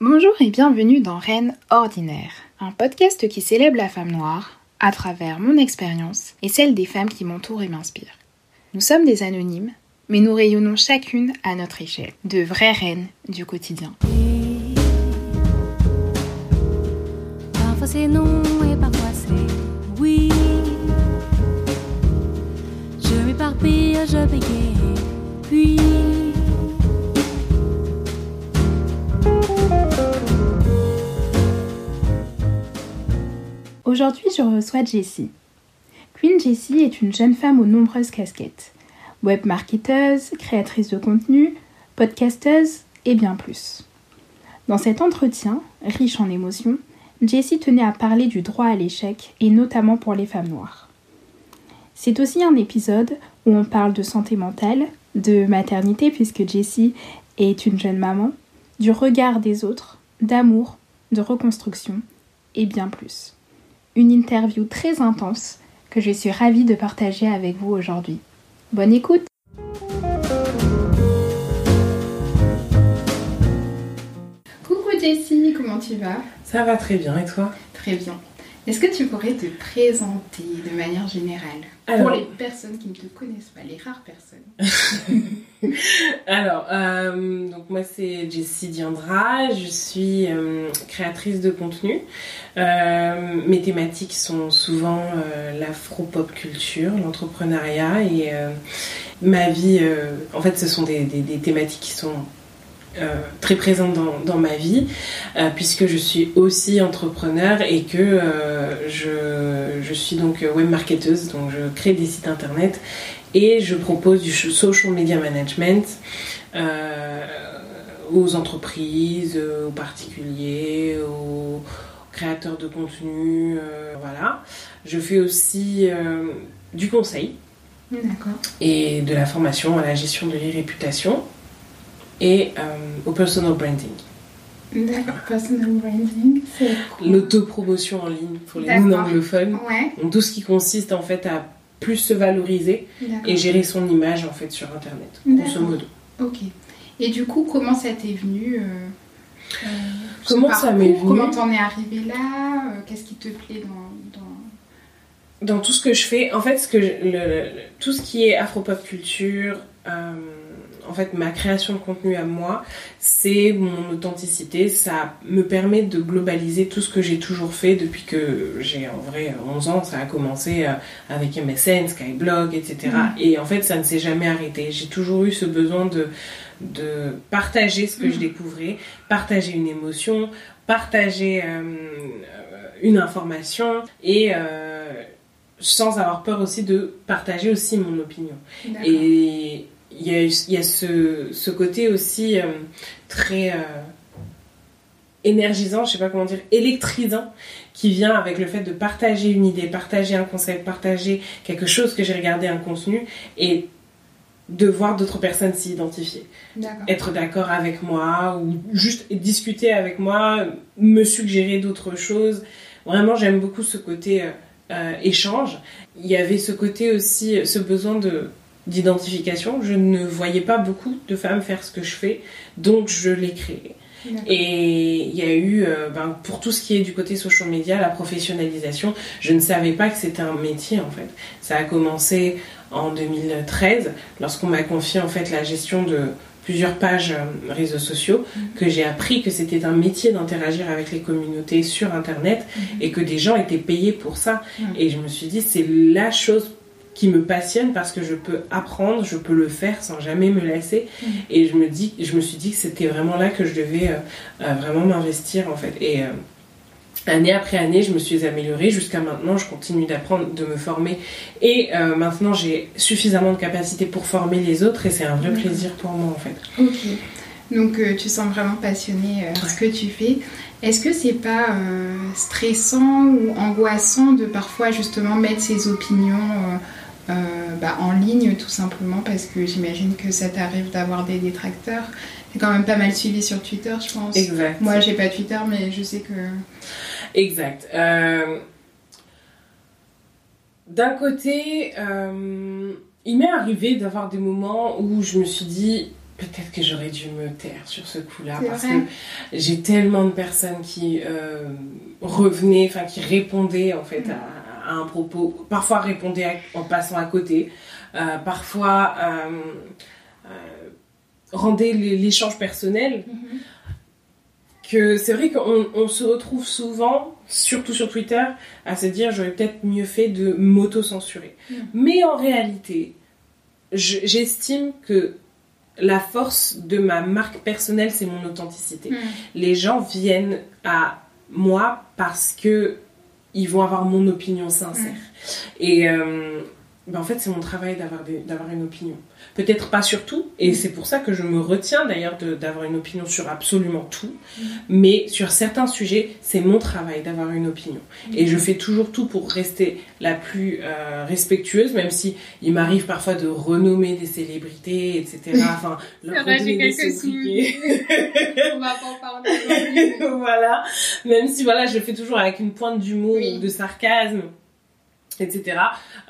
Bonjour et bienvenue dans Reine Ordinaire, un podcast qui célèbre la femme noire à travers mon expérience et celle des femmes qui m'entourent et m'inspirent. Nous sommes des anonymes, mais nous rayonnons chacune à notre échelle, de vraies reines du quotidien. Parfois c'est non et parfois c'est oui. Je m'éparpille, je bégaye, puis. Aujourd'hui, je reçois Jessie. Queen Jessie est une jeune femme aux nombreuses casquettes. Web marketeuse, créatrice de contenu, podcasteuse et bien plus. Dans cet entretien, riche en émotions, Jessie tenait à parler du droit à l'échec et notamment pour les femmes noires. C'est aussi un épisode où on parle de santé mentale, de maternité puisque Jessie est une jeune maman, du regard des autres, d'amour, de reconstruction et bien plus. Une interview très intense que je suis ravie de partager avec vous aujourd'hui. Bonne écoute Coucou Jessie, comment tu vas? Ça va très bien et toi? Très bien. Est-ce que tu pourrais te présenter de manière générale Alors- pour les personnes qui ne te connaissent pas, les rares personnes Alors, euh, donc moi c'est Jessie Diandra, je suis euh, créatrice de contenu. Euh, mes thématiques sont souvent l'afro-pop culture, l'entrepreneuriat et ma vie. en fait, ce sont des, des- des thématiques qui sont euh, très présentes dans, dans ma vie, euh, puisque je suis aussi entrepreneur et que euh, je, je suis donc web marketeuse, donc je crée des sites internet et je propose du social media management aux entreprises, aux particuliers, aux créateurs de contenu, voilà. Je fais aussi du conseil et de la formation à la gestion de l'e-réputation et euh, au personal branding. D'accord, personal branding, c'est cool. L'autopromotion en ligne pour les non-anglophones. Ouais, Donc, tout ce qui consiste en fait à plus se valoriser et gérer son image en fait sur internet, grosso modo. Ok. Et du coup, comment ça t'est venu euh, euh, Comment ça m'est venu? Comment t'en es arrivé là? Euh, Qu'est-ce qui te plaît dans... dans... Dans tout ce que je fais, en fait, ce que je- le- le- tout ce qui est afro-pop culture, en fait, ma création de contenu à moi, c'est mon authenticité. Ça me permet de globaliser tout ce que j'ai toujours fait depuis que j'ai en vrai 11 ans. Ça a commencé euh, avec MSN, Skyblog, etc. Mhm. Et en fait, ça ne s'est jamais arrêté. J'ai toujours eu ce besoin de, de partager ce que Mhm. je découvrais, partager une émotion, partager euh, euh, une information et euh, sans avoir peur aussi de partager aussi mon opinion. Et il y a, y a ce, ce côté aussi euh, très euh, énergisant, je sais pas comment dire, électrisant, qui vient avec le fait de partager une idée, partager un concept, partager quelque chose que j'ai regardé, un contenu, et de voir d'autres personnes s'y identifier D'accord. être d'accord avec moi ou juste discuter avec moi, me suggérer d'autres choses. Vraiment, j'aime beaucoup ce côté euh, échange. Il y avait ce côté aussi, ce besoin de d'identification. Je ne voyais pas beaucoup de femmes faire ce que je fais, donc je l'ai créé. Et il y a eu, euh, ben, pour tout ce qui est du côté social media, la professionnalisation, je ne savais pas que c'était un métier en fait. Ça a commencé en 2013, lorsqu'on m'a confié en fait la gestion de plusieurs pages euh, réseaux sociaux, que j'ai appris que c'était un métier d'interagir avec les communautés sur Internet Mhm. et que des gens étaient payés pour ça. Mhm. Et je me suis dit, c'est la chose qui me passionne parce que je peux apprendre, je peux le faire sans jamais me lasser. Mhm. Et je me, dis, je me suis dit que c'était vraiment là que je devais euh, euh, vraiment m'investir en fait. Et euh, année après année, je me suis améliorée jusqu'à maintenant. Je continue d'apprendre, de me former. Et euh, maintenant, j'ai suffisamment de capacité pour former les autres et c'est un vrai Mhm. plaisir pour moi en fait. Ok. Donc euh, tu sens vraiment passionné euh, ce que tu fais. Est-ce que c'est pas euh, stressant ou angoissant de parfois justement mettre ses opinions euh, bah, en ligne tout simplement parce que j'imagine que ça t'arrive d'avoir des détracteurs. C'est quand même pas mal suivi sur Twitter, je pense. Exact. Moi, j'ai pas Twitter, mais je sais que. Exact. Euh, D'un côté, euh, il m'est arrivé d'avoir des moments où je me suis dit, peut-être que j'aurais dû me taire sur ce coup-là parce vrai. que j'ai tellement de personnes qui revenaient, enfin qui répondaient en fait à, à un propos, parfois répondaient à- en passant à côté, euh, parfois euh, euh, les- l'échange personnel. Mhm. Que c'est vrai qu'on on se retrouve souvent, surtout sur Twitter, à se dire j'aurais peut-être mieux fait de m'auto-censurer. Mm. Mais en réalité, je- j'estime que la force de ma marque personnelle, c'est mon authenticité. Mhm. Les gens viennent à moi parce que ils vont avoir mon opinion sincère. Et euh, ben en fait, c'est mon travail d'avoir une opinion. Peut-être pas sur tout, et c'est pour ça que je me retiens d'ailleurs d'avoir une opinion sur absolument tout. Mais sur certains sujets, c'est mon travail d'avoir une opinion. Et je fais toujours tout pour rester la plus euh, respectueuse, même si il m'arrive parfois de renommer des célébrités, etc. Enfin, leur vrai, j'ai quelques. On va pas en parler voilà. Même si voilà, je le fais toujours avec une pointe d'humour Oui. ou de sarcasme, etc.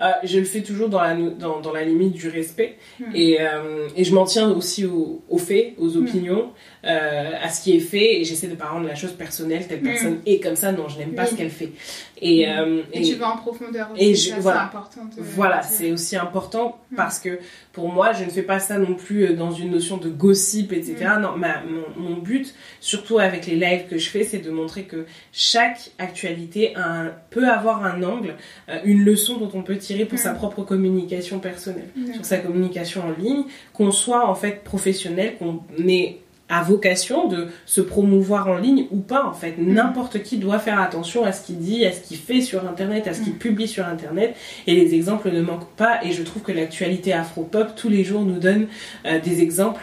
euh, je le fais toujours dans la, dans, dans la limite du respect. Hmm. Et, euh, et je m'en tiens aussi aux, aux faits, aux opinions, euh, à ce qui est fait. Et j'essaie de pas rendre la chose personnelle. Telle Hmm. personne est comme ça. Non, je n'aime pas ce qu'elle fait. Et, Hmm. euh, Et tu vas en profondeur aussi. et ça, je- c'est voilà. important de voilà, dire. c'est aussi important Mm. parce que pour moi, je ne fais pas ça non plus euh, dans une notion de gossip, etc. Mm. Non, ma, mon, mon but, surtout avec les lives que je fais, c'est de montrer que chaque actualité a un- peut avoir un angle, euh, une leçon dont on peut tirer pour Mm. sa propre communication personnelle, sur sa communication en ligne, qu'on soit en fait professionnel, qu'on ait à vocation de se promouvoir en ligne ou pas en fait. Mm. N'importe qui doit faire attention à ce qu'il dit, à ce qu'il fait sur internet, à ce qu'il Mm. publie sur internet et les exemples ne manquent pas et je trouve que l'actualité afro-pop tous les jours nous donne euh, des exemples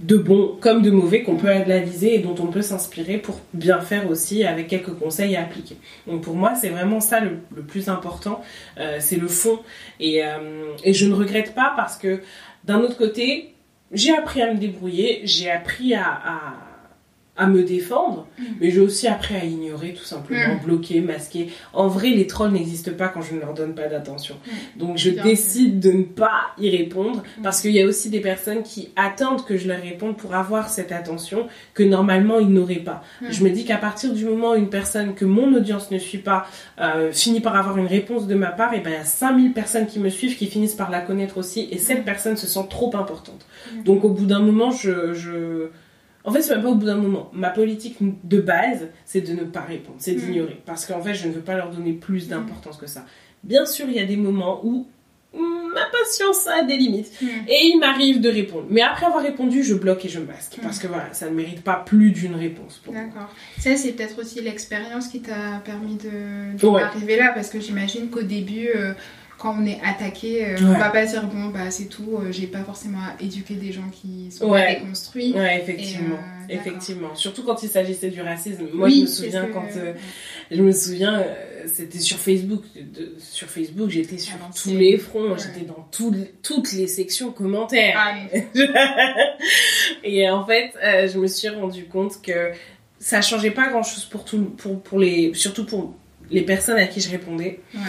de bons comme de mauvais qu'on peut analyser et dont on peut s'inspirer pour bien faire aussi avec quelques conseils à appliquer. Donc pour moi c'est vraiment ça le, le plus important, euh, c'est le fond et, euh, et je ne regrette pas parce que d'un autre côté j'ai appris à me débrouiller, j'ai appris à, à me défendre, Mm. mais j'ai aussi appris à ignorer tout simplement, Mm. bloquer, masquer. En vrai, les trolls n'existent pas quand je ne leur donne pas d'attention. Mm. Donc je Bien décide de ne pas y répondre Mm. parce qu'il y a aussi des personnes qui attendent que je leur réponde pour avoir cette attention que normalement ils n'auraient pas. Je me dis qu'à partir du moment où une personne que mon audience ne suit pas euh, finit par avoir une réponse de ma part, et ben il y a 5000 personnes qui me suivent qui finissent par la connaître aussi et cette personne se sent trop importante. Donc au bout d'un moment, je, je... En fait, c'est même pas au bout d'un moment. Ma politique de base, c'est de ne pas répondre, c'est Mm. d'ignorer. Parce qu'en fait, je ne veux pas leur donner plus d'importance que ça. Bien sûr, il y a des moments où ma patience a des limites. Mm. Et il m'arrive de répondre. Mais après avoir répondu, je bloque et je masque. Parce que voilà, ça ne mérite pas plus d'une réponse. D'accord. Ça, c'est peut-être aussi l'expérience qui t'a permis de, de Ouais. arriver là, parce que j'imagine qu'au début, euh, quand on est attaqué, euh, Ouais. on va pas dire bon, bah c'est tout, euh, j'ai pas forcément à éduquer des gens qui sont Ouais. pas déconstruits. Ouais, effectivement. Et, euh, effectivement. Surtout quand il s'agissait du racisme. Moi, Oui, je me souviens que- quand. euh, je me souviens, c'était sur Facebook. De- sur Facebook, j'étais sur Ah, tous les fronts. ouais. J'étais dans tout- toutes les sections commentaires. Ah, mais- et en fait, je me suis rendu compte que ça changeait pas grand chose pour tout, pour, pour les, surtout pour les personnes à qui je répondais. ouais.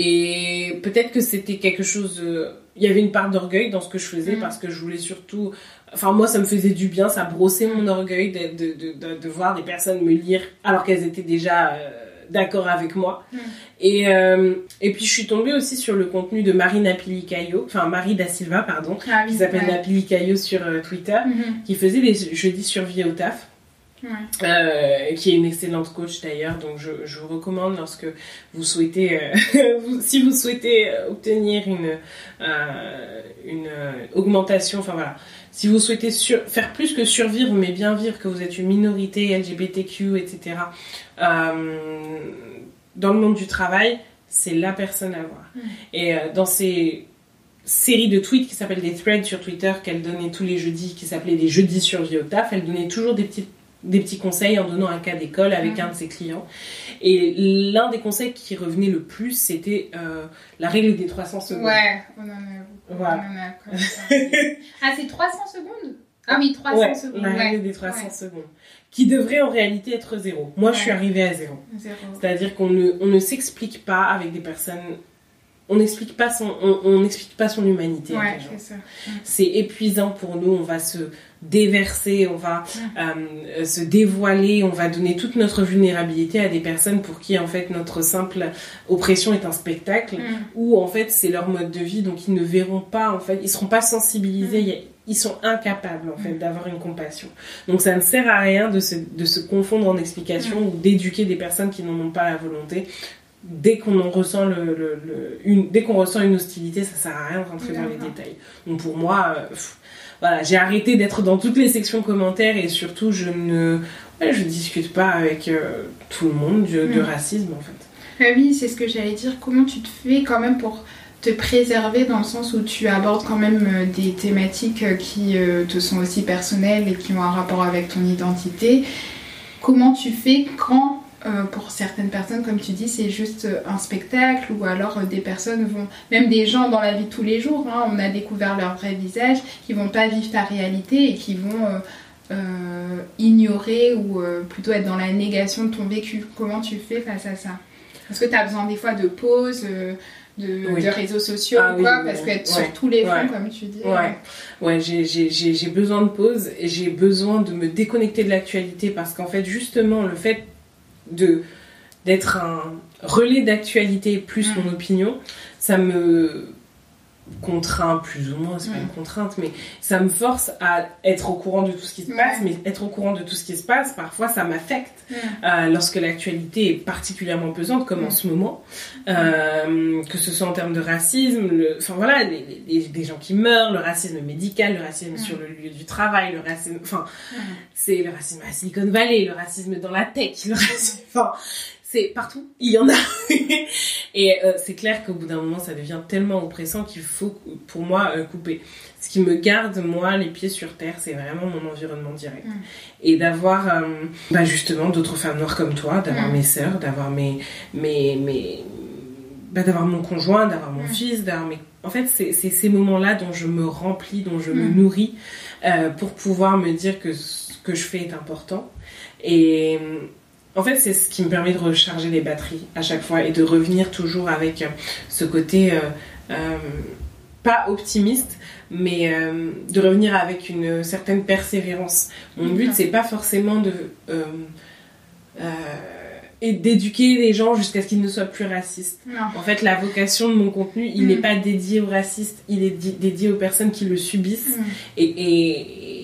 Et peut-être que c'était quelque chose. euh, Il y avait une part d'orgueil dans ce que je faisais Mm. parce que je voulais surtout. Enfin, moi, ça me faisait du bien, ça brossait mon orgueil de, de, de, voir des personnes me lire alors qu'elles étaient déjà euh, d'accord avec moi. Mm. Et, euh, et puis, je suis tombée aussi sur le contenu de Marie Napili-Caillot, enfin Marie Da Silva, pardon, Ah oui, qui s'appelle ouais. Sur euh, Twitter, Mhm. qui faisait des jeudis survie au taf. Ouais. Euh, qui est une excellente coach d'ailleurs, donc je, je vous recommande lorsque vous souhaitez, euh, si vous souhaitez obtenir une, euh, une augmentation, enfin voilà, si vous souhaitez sur- faire plus que survivre mais bien vivre, que vous êtes une minorité LGBTQ, etc., dans le monde du travail, c'est la personne à voir. Et dans ces séries de tweets qui s'appellent des threads sur Twitter qu'elle donnait tous les jeudis, qui s'appelaient les jeudis survie au taf, elle donnait toujours des petits, des petits conseils en donnant un cas d'école avec un de ses clients. Et l'un des conseils qui revenait le plus, c'était euh, la règle des 300 secondes. Ouais, on en a beaucoup. Voilà. On en a comme ça. ah, c'est 300 secondes? Ah oui, 300 Ouais, secondes. la règle ouais. des 300 Ouais. secondes. Qui devrait en réalité être zéro. Moi, je suis arrivée à zéro. Zéro. C'est-à-dire qu'on ne, on ne s'explique pas avec des personnes on n'explique pas son on, on n'explique pas son humanité Ouais, c'est épuisant pour nous on va se déverser on va euh, se dévoiler on va donner toute notre vulnérabilité à des personnes pour qui en fait notre simple oppression est un spectacle Mm. ou en fait c'est leur mode de vie donc ils ne verront pas en fait ils seront pas sensibilisés ils sont incapables en fait d'avoir une compassion. Donc ça ne sert à rien de se, de se confondre en explications ou d'éduquer des personnes qui n'en ont pas la volonté dès qu'on en ressent le, le- le- une dès qu'on ressent une hostilité ça sert à rien de rentrer dans les détails donc pour moi euh, pff, voilà j'ai arrêté d'être dans toutes les sections commentaires et surtout je ne ouais, je discute pas avec euh, tout le monde de, de Mm. racisme en fait Ah oui, c'est ce que j'allais dire. Comment tu te fais quand même pour te préserver dans le sens où tu abordes quand même euh, des thématiques qui te sont aussi personnelles et qui ont un rapport avec ton identité? Comment tu fais quand, euh, pour certaines personnes, comme tu dis, c'est juste euh, un spectacle ou alors euh, des personnes vont, même des gens dans la vie de tous les jours, hein, on a découvert leur vrai visage, qui vont pas vivre ta réalité et qui vont euh, ignorer ou plutôt être dans la négation de ton vécu. Comment tu fais face à ça? Est-ce que tu as besoin des fois de pauses, euh, de, Oui. de réseaux sociaux Ah ou quoi? oui, Parce qu'être Ouais. sur tous les fronts, Ouais. comme tu dis. Ouais, ouais j'ai besoin de pause et j'ai besoin de me déconnecter de l'actualité parce qu'en fait, justement, le fait de d'être un relais d'actualité plus Mm. mon opinion, ça me contraint plus ou moins, c'est pas une contrainte, mais ça me force à être au courant de tout ce qui se passe, mais être au courant de tout ce qui se passe, parfois ça m'affecte. Euh, lorsque l'actualité est particulièrement pesante, comme en ce moment, euh, que ce soit en termes de racisme, le- enfin voilà, les, les- les- des gens qui meurent, le racisme médical, le racisme sur le lieu du travail, le racisme, enfin, c'est le racisme à Silicon Valley, le racisme dans la tech, le racisme, enfin, c'est partout, il y en a. Et euh, c'est clair qu'au bout d'un moment, ça devient tellement oppressant qu'il faut, pour moi, euh, couper. Ce qui me garde, moi, les pieds sur terre, c'est vraiment mon environnement direct. Mm. Et d'avoir, euh, bah, justement, d'autres femmes noires comme toi, d'avoir Mm. mes sœurs, d'avoir mes, mes, mes, bah, d'avoir mon conjoint, d'avoir mon Mm. fils, d'avoir mes... En fait, c'est ces moments-là dont je me remplis, dont je me nourris, pour pouvoir me dire que ce que je fais est important. Et en fait, c'est ce qui me permet de recharger les batteries à chaque fois et de revenir toujours avec euh, ce côté euh, euh, pas optimiste, mais euh, de revenir avec une certaine persévérance. Mon but, c'est pas forcément de et d'éduquer les gens jusqu'à ce qu'ils ne soient plus racistes. Non. En fait, la vocation de mon contenu, il Mm. n'est pas dédié aux racistes, il est di- dédié aux personnes qui le subissent Mm. et, et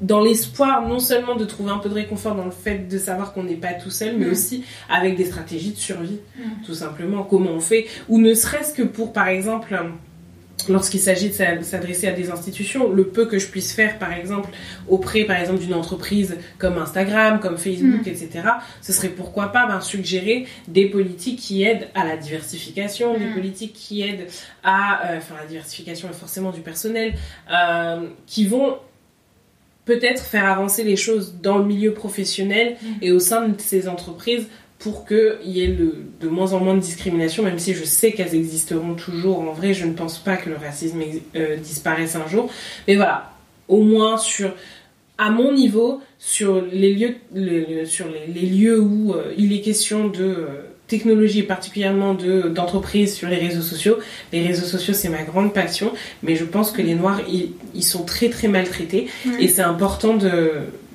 dans l'espoir non seulement de trouver un peu de réconfort dans le fait de savoir qu'on n'est pas tout seul, mais Mm. aussi avec des stratégies de survie, Mm. tout simplement, comment on fait, ou ne serait-ce que pour, par exemple, lorsqu'il s'agit de s'a- s'adresser à des institutions, le peu que je puisse faire, par exemple, auprès, par exemple, d'une entreprise comme Instagram, comme Facebook, Mm. etc., ce serait pourquoi pas ben, suggérer des politiques qui aident à la diversification, des politiques qui aident à, euh, enfin, la diversification forcément du personnel, euh, qui vont peut-être faire avancer les choses dans le milieu professionnel Mm. et au sein de ces entreprises pour qu'il y ait le- de moins en moins de discrimination, même si je sais qu'elles existeront toujours. En vrai, je ne pense pas que le racisme euh, disparaisse un jour. Mais voilà, au moins sur, à mon niveau, sur les lieux, le- sur les, les lieux où euh, il est question de euh, technologie, et particulièrement de d'entreprise sur les réseaux sociaux. Les réseaux sociaux, c'est ma grande passion, mais je pense que les Noirs, ils, ils sont très très maltraités Ouais. et c'est important de,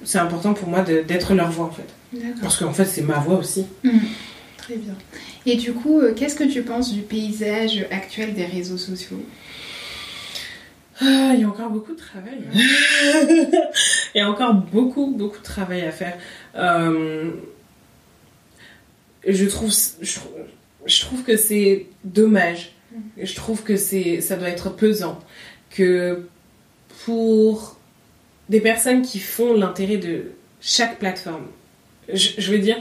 c'est important pour moi d'être leur voix en fait. Parce qu'en fait, c'est ma voix aussi. Mm. Très bien. Et du coup, euh, qu'est-ce que tu penses du paysage actuel des réseaux sociaux? Ah, il y a encore beaucoup de travail. il y a encore beaucoup, beaucoup de travail à faire. Euh, je, trouve, je, trouve, je trouve que c'est dommage. Je trouve que c'est, ça doit être pesant. Que pour des personnes qui font l'intérêt de chaque plateforme, je, je veux dire,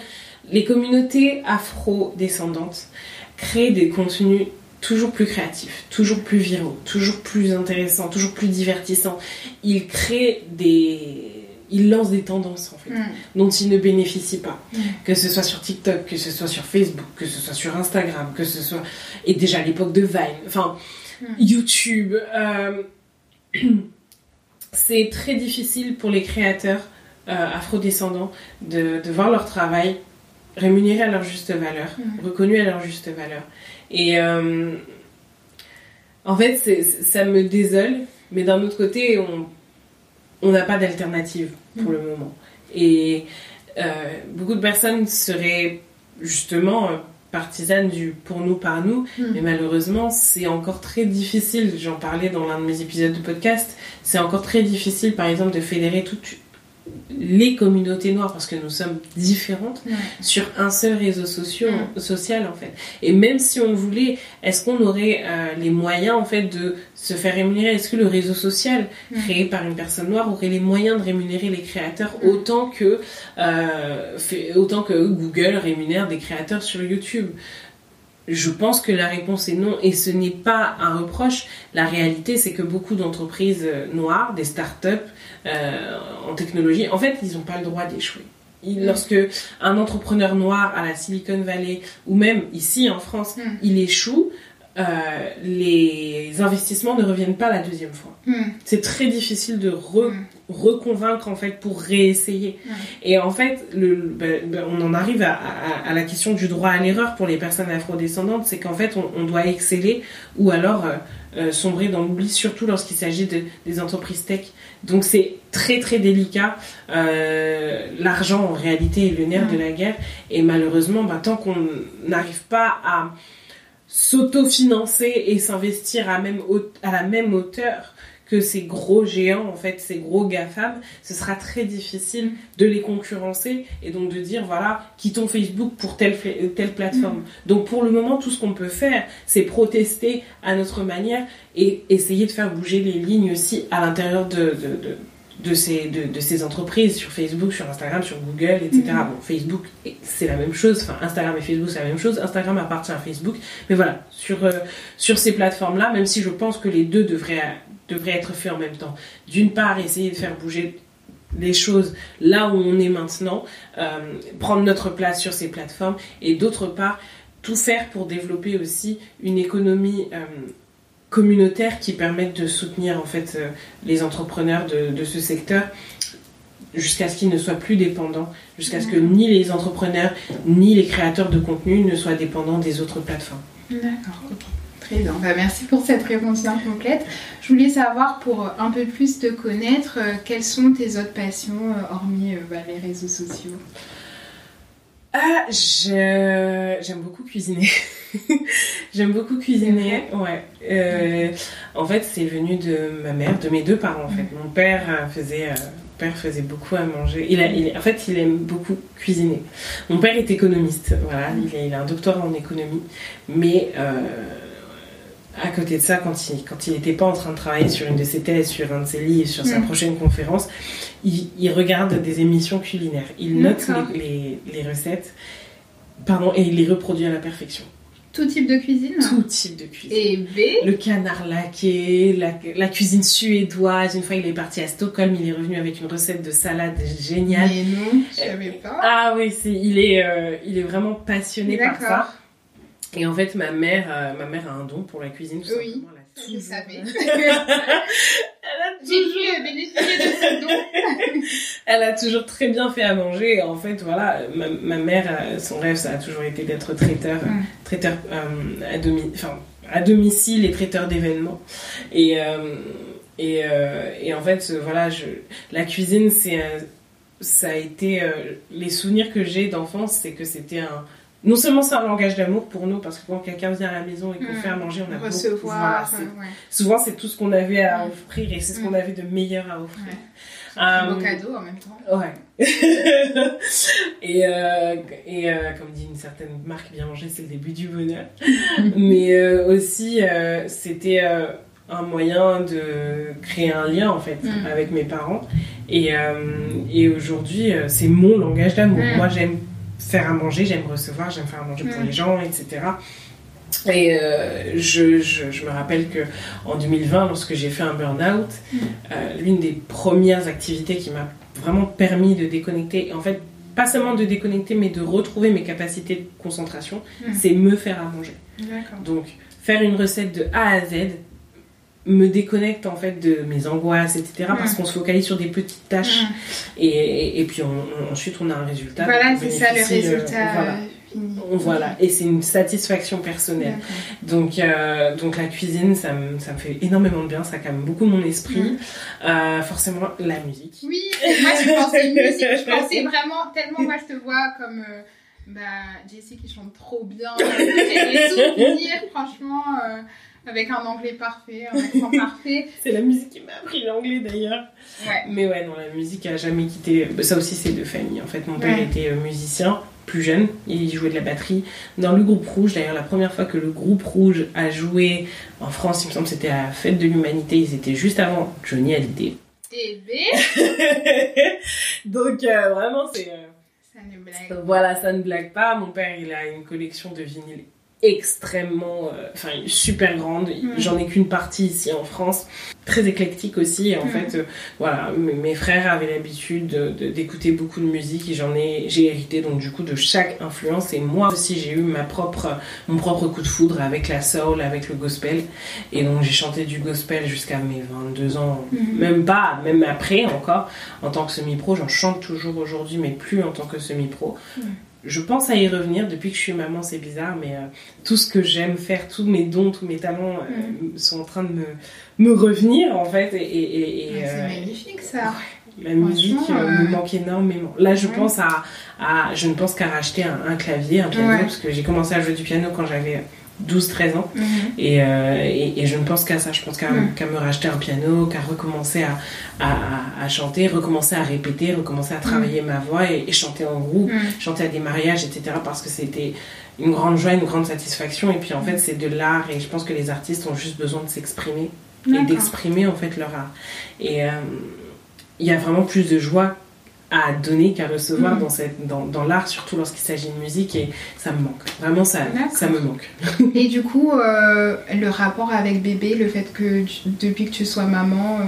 les communautés afro-descendantes créent des contenus toujours plus créatifs, toujours plus viraux, toujours plus intéressants, toujours plus divertissants. Ils créent des... Ils lancent des tendances en fait, Mm. dont ils ne bénéficient pas. Mm. Que ce soit sur TikTok, que ce soit sur Facebook, que ce soit sur Instagram, que ce soit... Et déjà à l'époque de Vine, enfin Mm. YouTube. euh, C'est très difficile pour les créateurs euh, afrodescendants de, de voir leur travail rémunérés à leur juste valeur, reconnus à leur juste valeur. Et euh, en fait, ça me désole, mais d'un autre côté, on on n'a pas d'alternative pour le moment. Et euh, beaucoup de personnes seraient justement euh, partisanes du pour nous, par nous, Mhm. mais malheureusement, c'est encore très difficile. J'en parlais dans l'un de mes épisodes de podcast. C'est encore très difficile, par exemple, de fédérer toutes les communautés noires parce que nous sommes différentes Ouais. sur un seul réseau social, social en fait. Et même si on voulait, est-ce qu'on aurait euh, les moyens en fait de se faire rémunérer? Est-ce que le réseau social créé par une personne noire aurait les moyens de rémunérer les créateurs autant que euh, fait- autant que Google rémunère des créateurs sur YouTube? Je pense que la réponse est non et ce n'est pas un reproche. La réalité, c'est que beaucoup d'entreprises euh, noires, des startups euh, en technologie, en fait, ils n'ont pas le droit d'échouer. Il- Mm. Lorsque un entrepreneur noir à la Silicon Valley ou même ici en France, Mm. il échoue, euh, les investissements ne reviennent pas la deuxième fois. Mhm. C'est très difficile de re- Mm. reconvaincre en fait pour réessayer. Ouais. Et en fait, le, ben, ben, on en arrive à, à- à la question du droit à l'erreur pour les personnes afrodescendantes, c'est qu'en fait on, on doit exceller ou alors euh, euh, sombrer dans l'oubli, surtout lorsqu'il s'agit de- des entreprises tech. Donc c'est très très délicat. L'argent en réalité est le nerf de la guerre et malheureusement, ben, tant qu'on n'arrive pas à s'autofinancer et s'investir à, même à la même hauteur que ces gros géants, en fait, ces gros GAFAM, ce sera très difficile de les concurrencer et donc de dire, voilà, quittons Facebook pour telle, fla- telle plateforme. Donc pour le moment, tout ce qu'on peut faire, c'est protester à notre manière et essayer de faire bouger les lignes aussi à l'intérieur de, de, de, de ces, de, de ces entreprises, sur Facebook, sur Instagram, sur Google, etc. Mhm. Bon, Facebook, c'est la même chose, enfin Instagram et Facebook, c'est la même chose. Instagram appartient à Facebook, mais voilà, sur, euh, sur ces plateformes-là, même si je pense que les deux devraient, devraient être faits en même temps. D'une part, essayer de faire bouger les choses là où on est maintenant, euh, prendre notre place sur ces plateformes, et d'autre part, tout faire pour développer aussi une économie euh, communautaire qui permette de soutenir en fait euh, les entrepreneurs de, de ce secteur jusqu'à ce qu'ils ne soient plus dépendants, jusqu'à ce que ni les entrepreneurs ni les créateurs de contenu ne soient dépendants des autres plateformes. D'accord, ok. Très bien. Bah, merci pour cette réponse bien complète. Je voulais savoir, pour un peu plus te connaître, euh, quelles sont tes autres passions, euh, hormis euh, bah, les réseaux sociaux? Ah, je... j'aime beaucoup cuisiner. j'aime beaucoup cuisiner, ouais. Euh, en fait, c'est venu de ma mère, de mes deux parents en fait. Mon père euh, faisait, euh, père faisait beaucoup à manger. Il a, il- en fait, il aime beaucoup cuisiner. Mon père est économiste, voilà. Il a, il a un doctorat en économie, mais euh, à côté de ça, quand il quand il n'était pas en train de travailler sur une de ses thèses, sur un de ses livres, sur sa Mm. prochaine conférence, il, il regarde des émissions culinaires. Il note les, les, les recettes, pardon, et il les reproduit à la perfection. Tout type de cuisine Tout type de cuisine. Et B Le canard laqué, la, la cuisine suédoise. Une fois, il est parti à Stockholm, il est revenu avec une recette de salade géniale. Mais non, je savais pas. Ah oui, il, est, euh, il est vraiment passionné par ça. Et en fait, ma mère, euh, ma mère a un don pour la cuisine. Tout Oui, simplement. Je toujours- savais. Elle a J'ai dû bénéficier de ce don. Elle a toujours très bien fait à manger. En fait, voilà, ma, ma mère, euh, son rêve, ça a toujours été d'être traiteur, traiteur euh, à, domi- enfin, à domicile et traiteur d'événements. Et, euh, et, euh, et en fait, voilà, je, la cuisine, c'est, ça a été euh, les souvenirs que j'ai d'enfance, c'est que c'était un non seulement c'est un langage d'amour pour nous parce que quand quelqu'un vient à la maison et qu'on Mm. fait à manger, on a beaucoup- voilà, Recevoir. c'est- euh, ouais. souvent c'est tout ce qu'on avait à Mm. offrir et c'est ce qu'on avait de meilleur à offrir. Ouais. Euh, Un beau cadeau en même temps. Ouais. et euh, et euh, comme dit une certaine marque, bien manger, c'est le début du bonheur. Mais euh, aussi, c'était un moyen de créer un lien en fait Mm. avec mes parents. Et, et aujourd'hui, c'est mon langage d'amour. Moi, j'aime faire à manger, j'aime recevoir, j'aime faire à manger pour Mm. les gens, etc. Et euh, je, je, je me rappelle que en 2020, lorsque j'ai fait un burn-out, Mm. euh, l'une des premières activités qui m'a vraiment permis de déconnecter, en fait, pas seulement de déconnecter, mais de retrouver mes capacités de concentration, Mm. c'est me faire à manger. Donc, faire une recette de A à Z, me déconnecte en fait de mes angoisses, etc. Parce Mm. qu'on se focalise sur des petites tâches Mm. et, et, et puis on- on- ensuite on a un résultat. Voilà, c'est ça le euh, résultat voilà. On- Voilà, et c'est une satisfaction personnelle. Donc, euh, donc la cuisine, ça me, ça me fait énormément de bien, ça calme beaucoup mon esprit. Mm. Euh, forcément, la musique. Oui, moi je pensais musique, je pensais vraiment tellement, moi je te vois comme euh, bah, Jessie qui chante trop bien, des souvenirs franchement euh, avec un anglais parfait, un accent parfait. C'est la musique qui m'a appris l'anglais d'ailleurs. Ouais. Mais ouais, non, la musique a jamais quitté. Ça aussi, c'est de famille. En fait, mon père Ouais. était euh, musicien, plus jeune, il jouait de la batterie dans le groupe Rouge. D'ailleurs, la première fois que le groupe Rouge a joué en France, il me semble que c'était à la Fête de l'Humanité, ils étaient juste avant Johnny Hallyday. Et B, Donc, euh, vraiment, c'est. euh, ça ne blague. Voilà, ça ne blague pas. Mon père, il a une collection de vinyles extrêmement, euh, enfin super grande. Mm. J'en ai qu'une partie ici en France, très éclectique aussi. Et en Mm. fait, euh, voilà, mes, frères avaient l'habitude de- de- d'écouter beaucoup de musique et j'en ai, j'ai hérité donc du coup de chaque influence. Et moi aussi, j'ai eu ma propre, mon propre coup de foudre avec la soul, avec le gospel. Et donc j'ai chanté du gospel jusqu'à mes 22 ans, Mhm. même pas, même après encore en tant que semi-pro. J'en chante toujours aujourd'hui, mais plus en tant que semi-pro. Mm. Je pense à y revenir depuis que je suis maman, c'est bizarre, mais euh, tout ce que j'aime faire, tous mes dons, tous mes talents euh, sont en train de me, me revenir en fait. Et, et- et- et, Ouais, c'est euh, magnifique ça. la musique me manque énormément. Là, je Ouais. pense à, à- je ne pense qu'à racheter un, un clavier, un piano, Ouais. parce que j'ai commencé à jouer du piano quand j'avais 12-13 ans. Mhm. Et, euh, et, et je ne pense qu'à ça, je pense qu'à Mm. qu'à me racheter un piano, qu'à recommencer à, à, à- à chanter, recommencer à répéter, recommencer à travailler ma voix et, et chanter en groupe, Mhm. chanter à des mariages, etc. Parce que c'était une grande joie, une grande satisfaction. Et puis en fait, c'est de l'art et je pense que les artistes ont juste besoin de s'exprimer et d'exprimer en fait leur art. Et euh, il y a vraiment plus de joie à donner qu'à recevoir Mm. dans, cette, dans, dans l'art, surtout lorsqu'il s'agit de musique, et ça me manque. Vraiment, ça, ça me manque. Et du coup, euh, le rapport avec bébé, le fait que tu- depuis que tu sois maman, euh,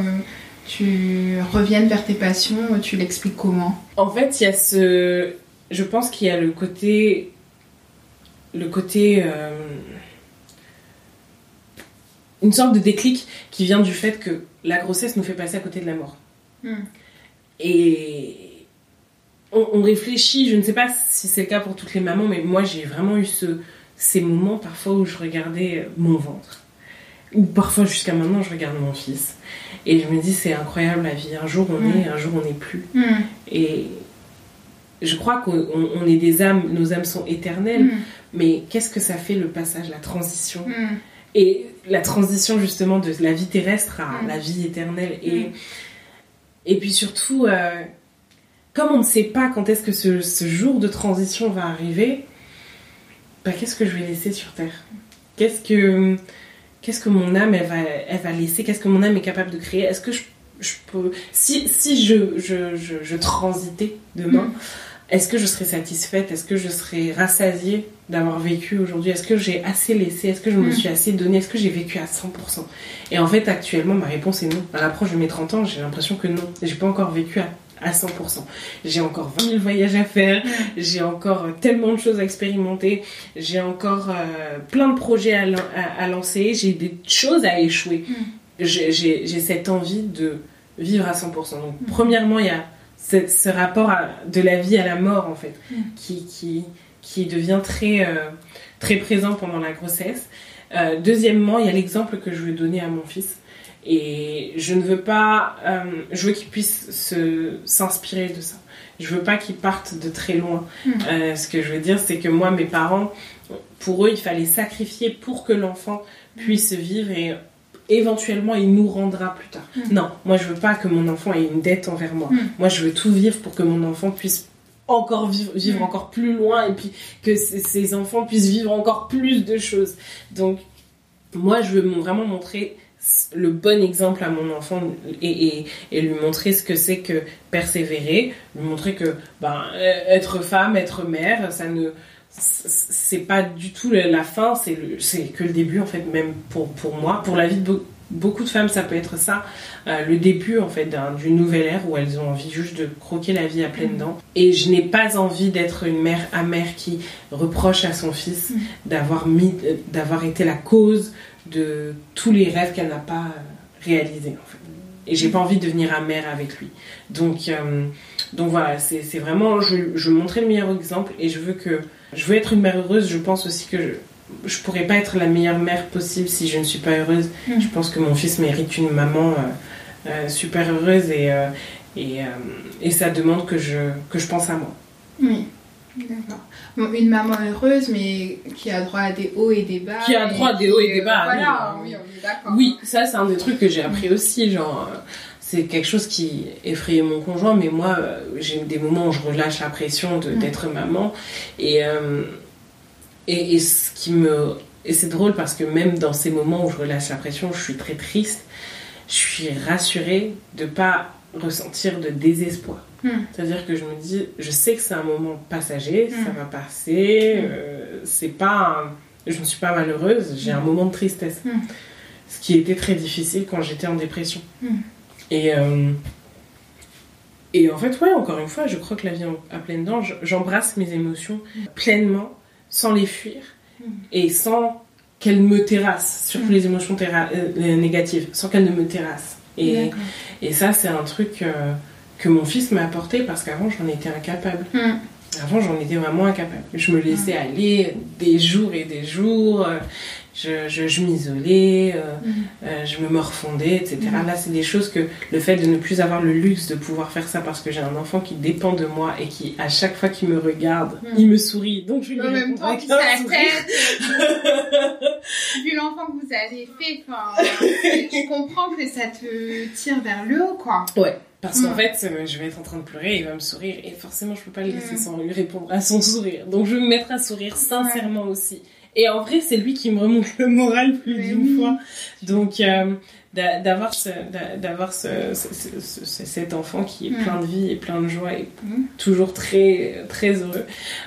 tu reviennes vers tes passions, tu l'expliques comment? En fait, il y a ce. Je pense qu'il y a le côté. Le côté. euh, Une sorte de déclic qui vient du fait que la grossesse nous fait passer à côté de la mort. Hmm. Et. On, on réfléchit, je ne sais pas si c'est le cas pour toutes les mamans, mais moi j'ai vraiment eu ce, ces moments parfois où je regardais mon ventre. Ou parfois jusqu'à maintenant je regarde mon fils. Et je me dis c'est incroyable la vie. Un jour on est, un jour on n'est plus. Et je crois qu'on on- on est des âmes, nos âmes sont éternelles, mais qu'est-ce que ça fait le passage, la transition. Et la transition justement de la vie terrestre à la vie éternelle. Et, et puis surtout, euh, comme on ne sait pas quand est-ce que ce, ce jour de transition va arriver, bah, qu'est-ce que je vais laisser sur Terre? Qu'est-ce que, qu'est-ce que mon âme elle va, elle va laisser? Qu'est-ce que mon âme est capable de créer? Est-ce que je, je peux... Si, si je, je, je, je transitais demain, Mm. est-ce que je serais satisfaite? Est-ce que je serais rassasiée d'avoir vécu aujourd'hui? Est-ce que j'ai assez laissé? Est-ce que je me Mm. suis assez donné Est-ce que j'ai vécu à 100% Et en fait, actuellement, ma réponse est non. À l'approche de mes 30 ans, j'ai l'impression que non. J'ai pas encore vécu à, à 100%. J'ai encore 20 000 voyages à faire. J'ai encore euh, tellement de choses à expérimenter. J'ai encore euh, plein de projets à, lan- à- à lancer. J'ai des choses à échouer. Mm. J'ai- cette envie de vivre à 100%. Donc, premièrement, il y a ce, ce rapport à- de la vie à la mort, en fait, Mm. qui, qui, qui devient très, euh, très présent pendant la grossesse. Euh, deuxièmement, il y a l'exemple que je veux donner à mon fils. Et je ne veux pas. euh, je veux qu'il puisse se- s'inspirer de ça. Je veux pas qu'il parte de très loin. Mm. Euh, ce que je veux dire, c'est que moi, mes parents, pour eux, il fallait sacrifier pour que l'enfant puisse vivre et éventuellement il nous rendra plus tard. Mm. Non, moi je veux pas que mon enfant ait une dette envers moi. Mm. Moi je veux tout vivre pour que mon enfant puisse encore vivre, vivre encore plus loin et puis que ses, enfants puissent vivre encore plus de choses. Donc moi je veux vraiment montrer le bon exemple à mon enfant et, et, et lui montrer ce que c'est que persévérer, lui montrer que ben, être femme, être mère, ça ne c'est pas du tout la fin, c'est que le début en fait, même pour, pour moi, pour la vie de be- beaucoup de femmes, ça peut être ça, euh, le début en fait d'un- d'une nouvelle ère où elles ont envie juste de croquer la vie à pleines dents. Et je n'ai pas envie d'être une mère amère qui reproche à son fils Mm. d'avoir mis, d'avoir été la cause de tous les rêves qu'elle n'a pas euh, réalisés en fait. Et j'ai pas envie de devenir amère avec lui. Donc, euh, donc voilà, c'est vraiment, je, je montrer le meilleur exemple et je veux que, je veux être une mère heureuse. Je pense aussi que je, je pourrais pas être la meilleure mère possible si je ne suis pas heureuse. Mm. Je pense que mon fils mérite une maman euh, euh, super heureuse et, et, et ça demande que je, que je pense à moi. Oui, d'accord. Bon, une maman heureuse, mais qui a droit à des hauts et des bas. Qui a droit à des hauts et des bas, Voilà, oui. on est d'accord. Oui, ça c'est un des trucs que j'ai appris aussi, genre euh, c'est quelque chose qui effrayait mon conjoint, mais moi euh, j'ai des moments où je relâche la pression Mm. d'être maman et, euh, et et ce qui me et c'est drôle parce que même dans ces moments où je relâche la pression, je suis très triste, je suis rassurée de pas ressentir de désespoir. Mm. C'est-à-dire que je me dis, je sais que c'est un moment passager, Mm. ça va passer, Mm. euh, c'est pas un- je ne suis pas malheureuse, j'ai un moment de tristesse. Ce qui était très difficile quand j'étais en dépression. Et, euh, et en fait, ouais, encore une fois, je crois que la vie à pleines dents, je- j'embrasse mes émotions pleinement, sans les fuir, et sans qu'elles me terrassent, surtout les émotions euh, négatives, sans qu'elles ne me terrassent. Et, ça, c'est un truc euh, que mon fils m'a apporté parce qu'avant, j'en étais incapable. Mm. Avant, j'en étais vraiment incapable. Je me laissais aller des jours et des jours. Je, je, je m'isolais, euh, Mm. euh, je me morfondais, etc. Mhm. Là, c'est des choses que le fait de ne plus avoir le luxe de pouvoir faire ça parce que j'ai un enfant qui dépend de moi et qui, à chaque fois qu'il me regarde, Mhm. il me sourit. Donc, je lui En même temps, sourire. tête, vu l'enfant que vous avez fait, enfin, je comprends que ça te tire vers le haut, quoi. Ouais. Parce qu'en Mm. fait, euh, je vais être en train de pleurer, il va me sourire et forcément, je peux pas le laisser sans lui répondre à son sourire. Donc, je vais me mettre à sourire sincèrement aussi. Et en vrai, c'est lui qui me remonte le moral plus d'une fois. Donc, euh, d'a- d'avoir ce, d'a- d'avoir ce, ce- ce- ce- cet enfant qui est Mm. plein de vie et plein de joie et Mm. toujours très, très heureux,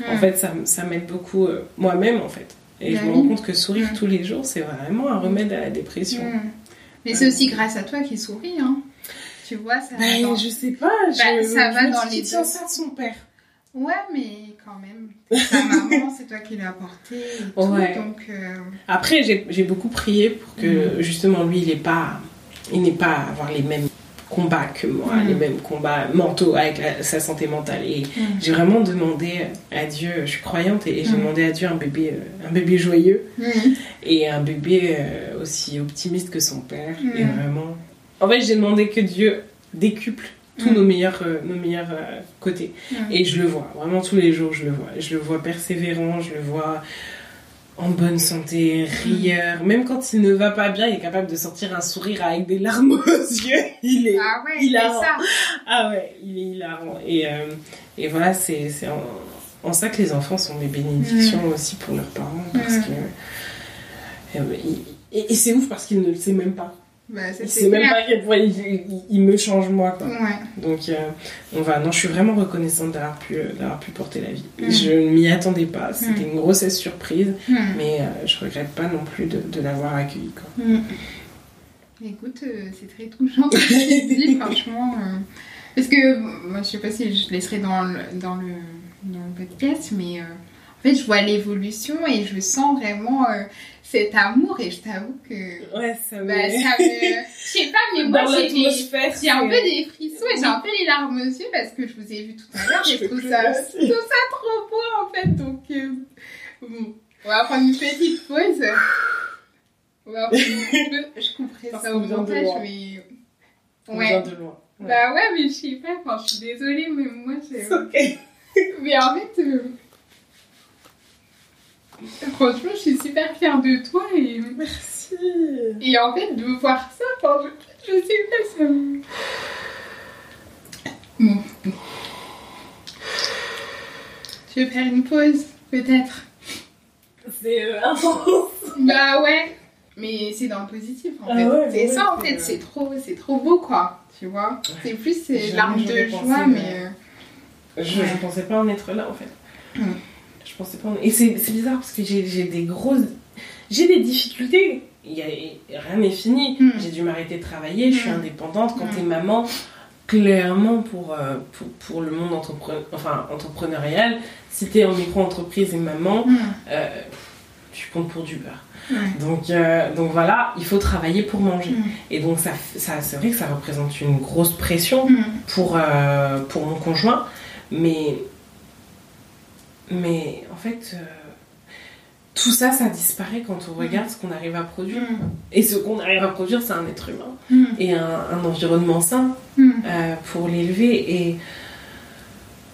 en Mm. fait, ça, ça m'aide beaucoup euh, moi-même, en fait. Et Bah je me rends compte que sourire tous les jours, c'est vraiment un remède à la dépression. Mais c'est aussi grâce à toi qu'il sourit, hein. Tu vois, ça va Ben, dans- je sais pas, je, Bah, ça je va me dans les deux. ça de son père. Ouais, mais quand même. Ta maman, c'est toi qui l'as porté et tout, Ouais. donc... euh, Après, j'ai j'ai beaucoup prié pour que justement lui, il n'est pas, il n'ait pas à avoir les mêmes combats que moi, Mhm. les mêmes combats mentaux avec la- sa santé mentale. Et Mm. j'ai vraiment demandé à Dieu, je suis croyante, et j'ai Mhm. demandé à Dieu un bébé, euh, un bébé joyeux Mm. et un bébé euh, aussi optimiste que son père. Et vraiment, en fait, j'ai demandé que Dieu décuple tous nos meilleurs, euh, nos meilleurs euh, côtés. Mm. Et je le vois, vraiment tous les jours, je le vois. Je le vois persévérant, je le vois en bonne santé, rieur. Même quand il ne va pas bien, il est capable de sortir un sourire avec des larmes aux yeux. Il est. Ah ouais, a- ça. Ah ouais, il est hilarant. Et, euh, et voilà, c'est en, en ça que les enfants sont des bénédictions aussi pour leurs parents. Parce Mm. que. et et c'est ouf parce qu'il ne le sait même pas. Bah, c'est même clair. pas à quel point il, il- il me change moi. Quoi. Ouais. Donc euh, on va. Non, je suis vraiment reconnaissante d'avoir pu, euh, d'avoir pu porter la vie. Mm. Je ne m'y attendais pas. C'était Mm. une grossesse surprise, Mm. mais euh, je regrette pas non plus de, de l'avoir accueilli. Quoi. Écoute, euh, c'est très touchant ce que tu dis, franchement. Parce que, moi, je sais pas si je laisserai dans le, dans le, dans le podcast, mais en fait, je vois l'évolution et je sens vraiment cet amour et je t'avoue que. Ouais, ça me. Bah, ça me. Je sais pas, mais moi, j'ai. J'ai un peu des frissons et j'ai un peu les larmes aux yeux parce que je vous ai vu tout à l'heure et plus ça, trouve ça trop beau en fait. Donc, euh, bon, on va prendre une petite pause. On va prendre une pause. Je couperai Parce ça au montage, mais. On Ouais. vient de loin. Ouais. Bah ouais, mais je sais pas, enfin, je suis désolée, mais moi, j'ai. C'est ok. Mais en fait, euh, franchement, je suis super fière de toi et. Merci. Et en fait, de voir ça, enfin, je, je sais pas, ça me... Bon. Tu veux faire une pause, peut-être C'est euh, intense. Bah ouais. Mais c'est dans le positif, en Ah fait. ouais, c'est ouais, ça, en c'est, fait, euh, c'est trop, c'est trop beau, quoi. Tu vois C'est plus ces Jamais larmes j'aurais de joie, mais- mais... euh, Je, je pensais pas en être là en fait. Mm. Je pensais pas. Et c'est c'est bizarre parce que j'ai j'ai des grosses. J'ai des difficultés. Y a... Rien n'est fini. Mm. J'ai dû m'arrêter de travailler. Je suis Mm. indépendante. Quand Mm. t'es maman, clairement pour, euh, pour, pour le monde entrepre... enfin, entrepreneurial, si t'es en micro-entreprise et maman, hmm. euh, tu comptes pour du beurre. Donc, euh, donc voilà, il faut travailler pour manger. Et donc ça, ça c'est vrai que ça représente une grosse pression pour, pour mon conjoint, mais, mais en fait, euh, tout ça, ça disparaît quand on regarde ce qu'on arrive à produire. Mm. Et ce qu'on arrive à produire, c'est un être humain Mm. et un, un environnement sain Mm. euh, pour l'élever. Et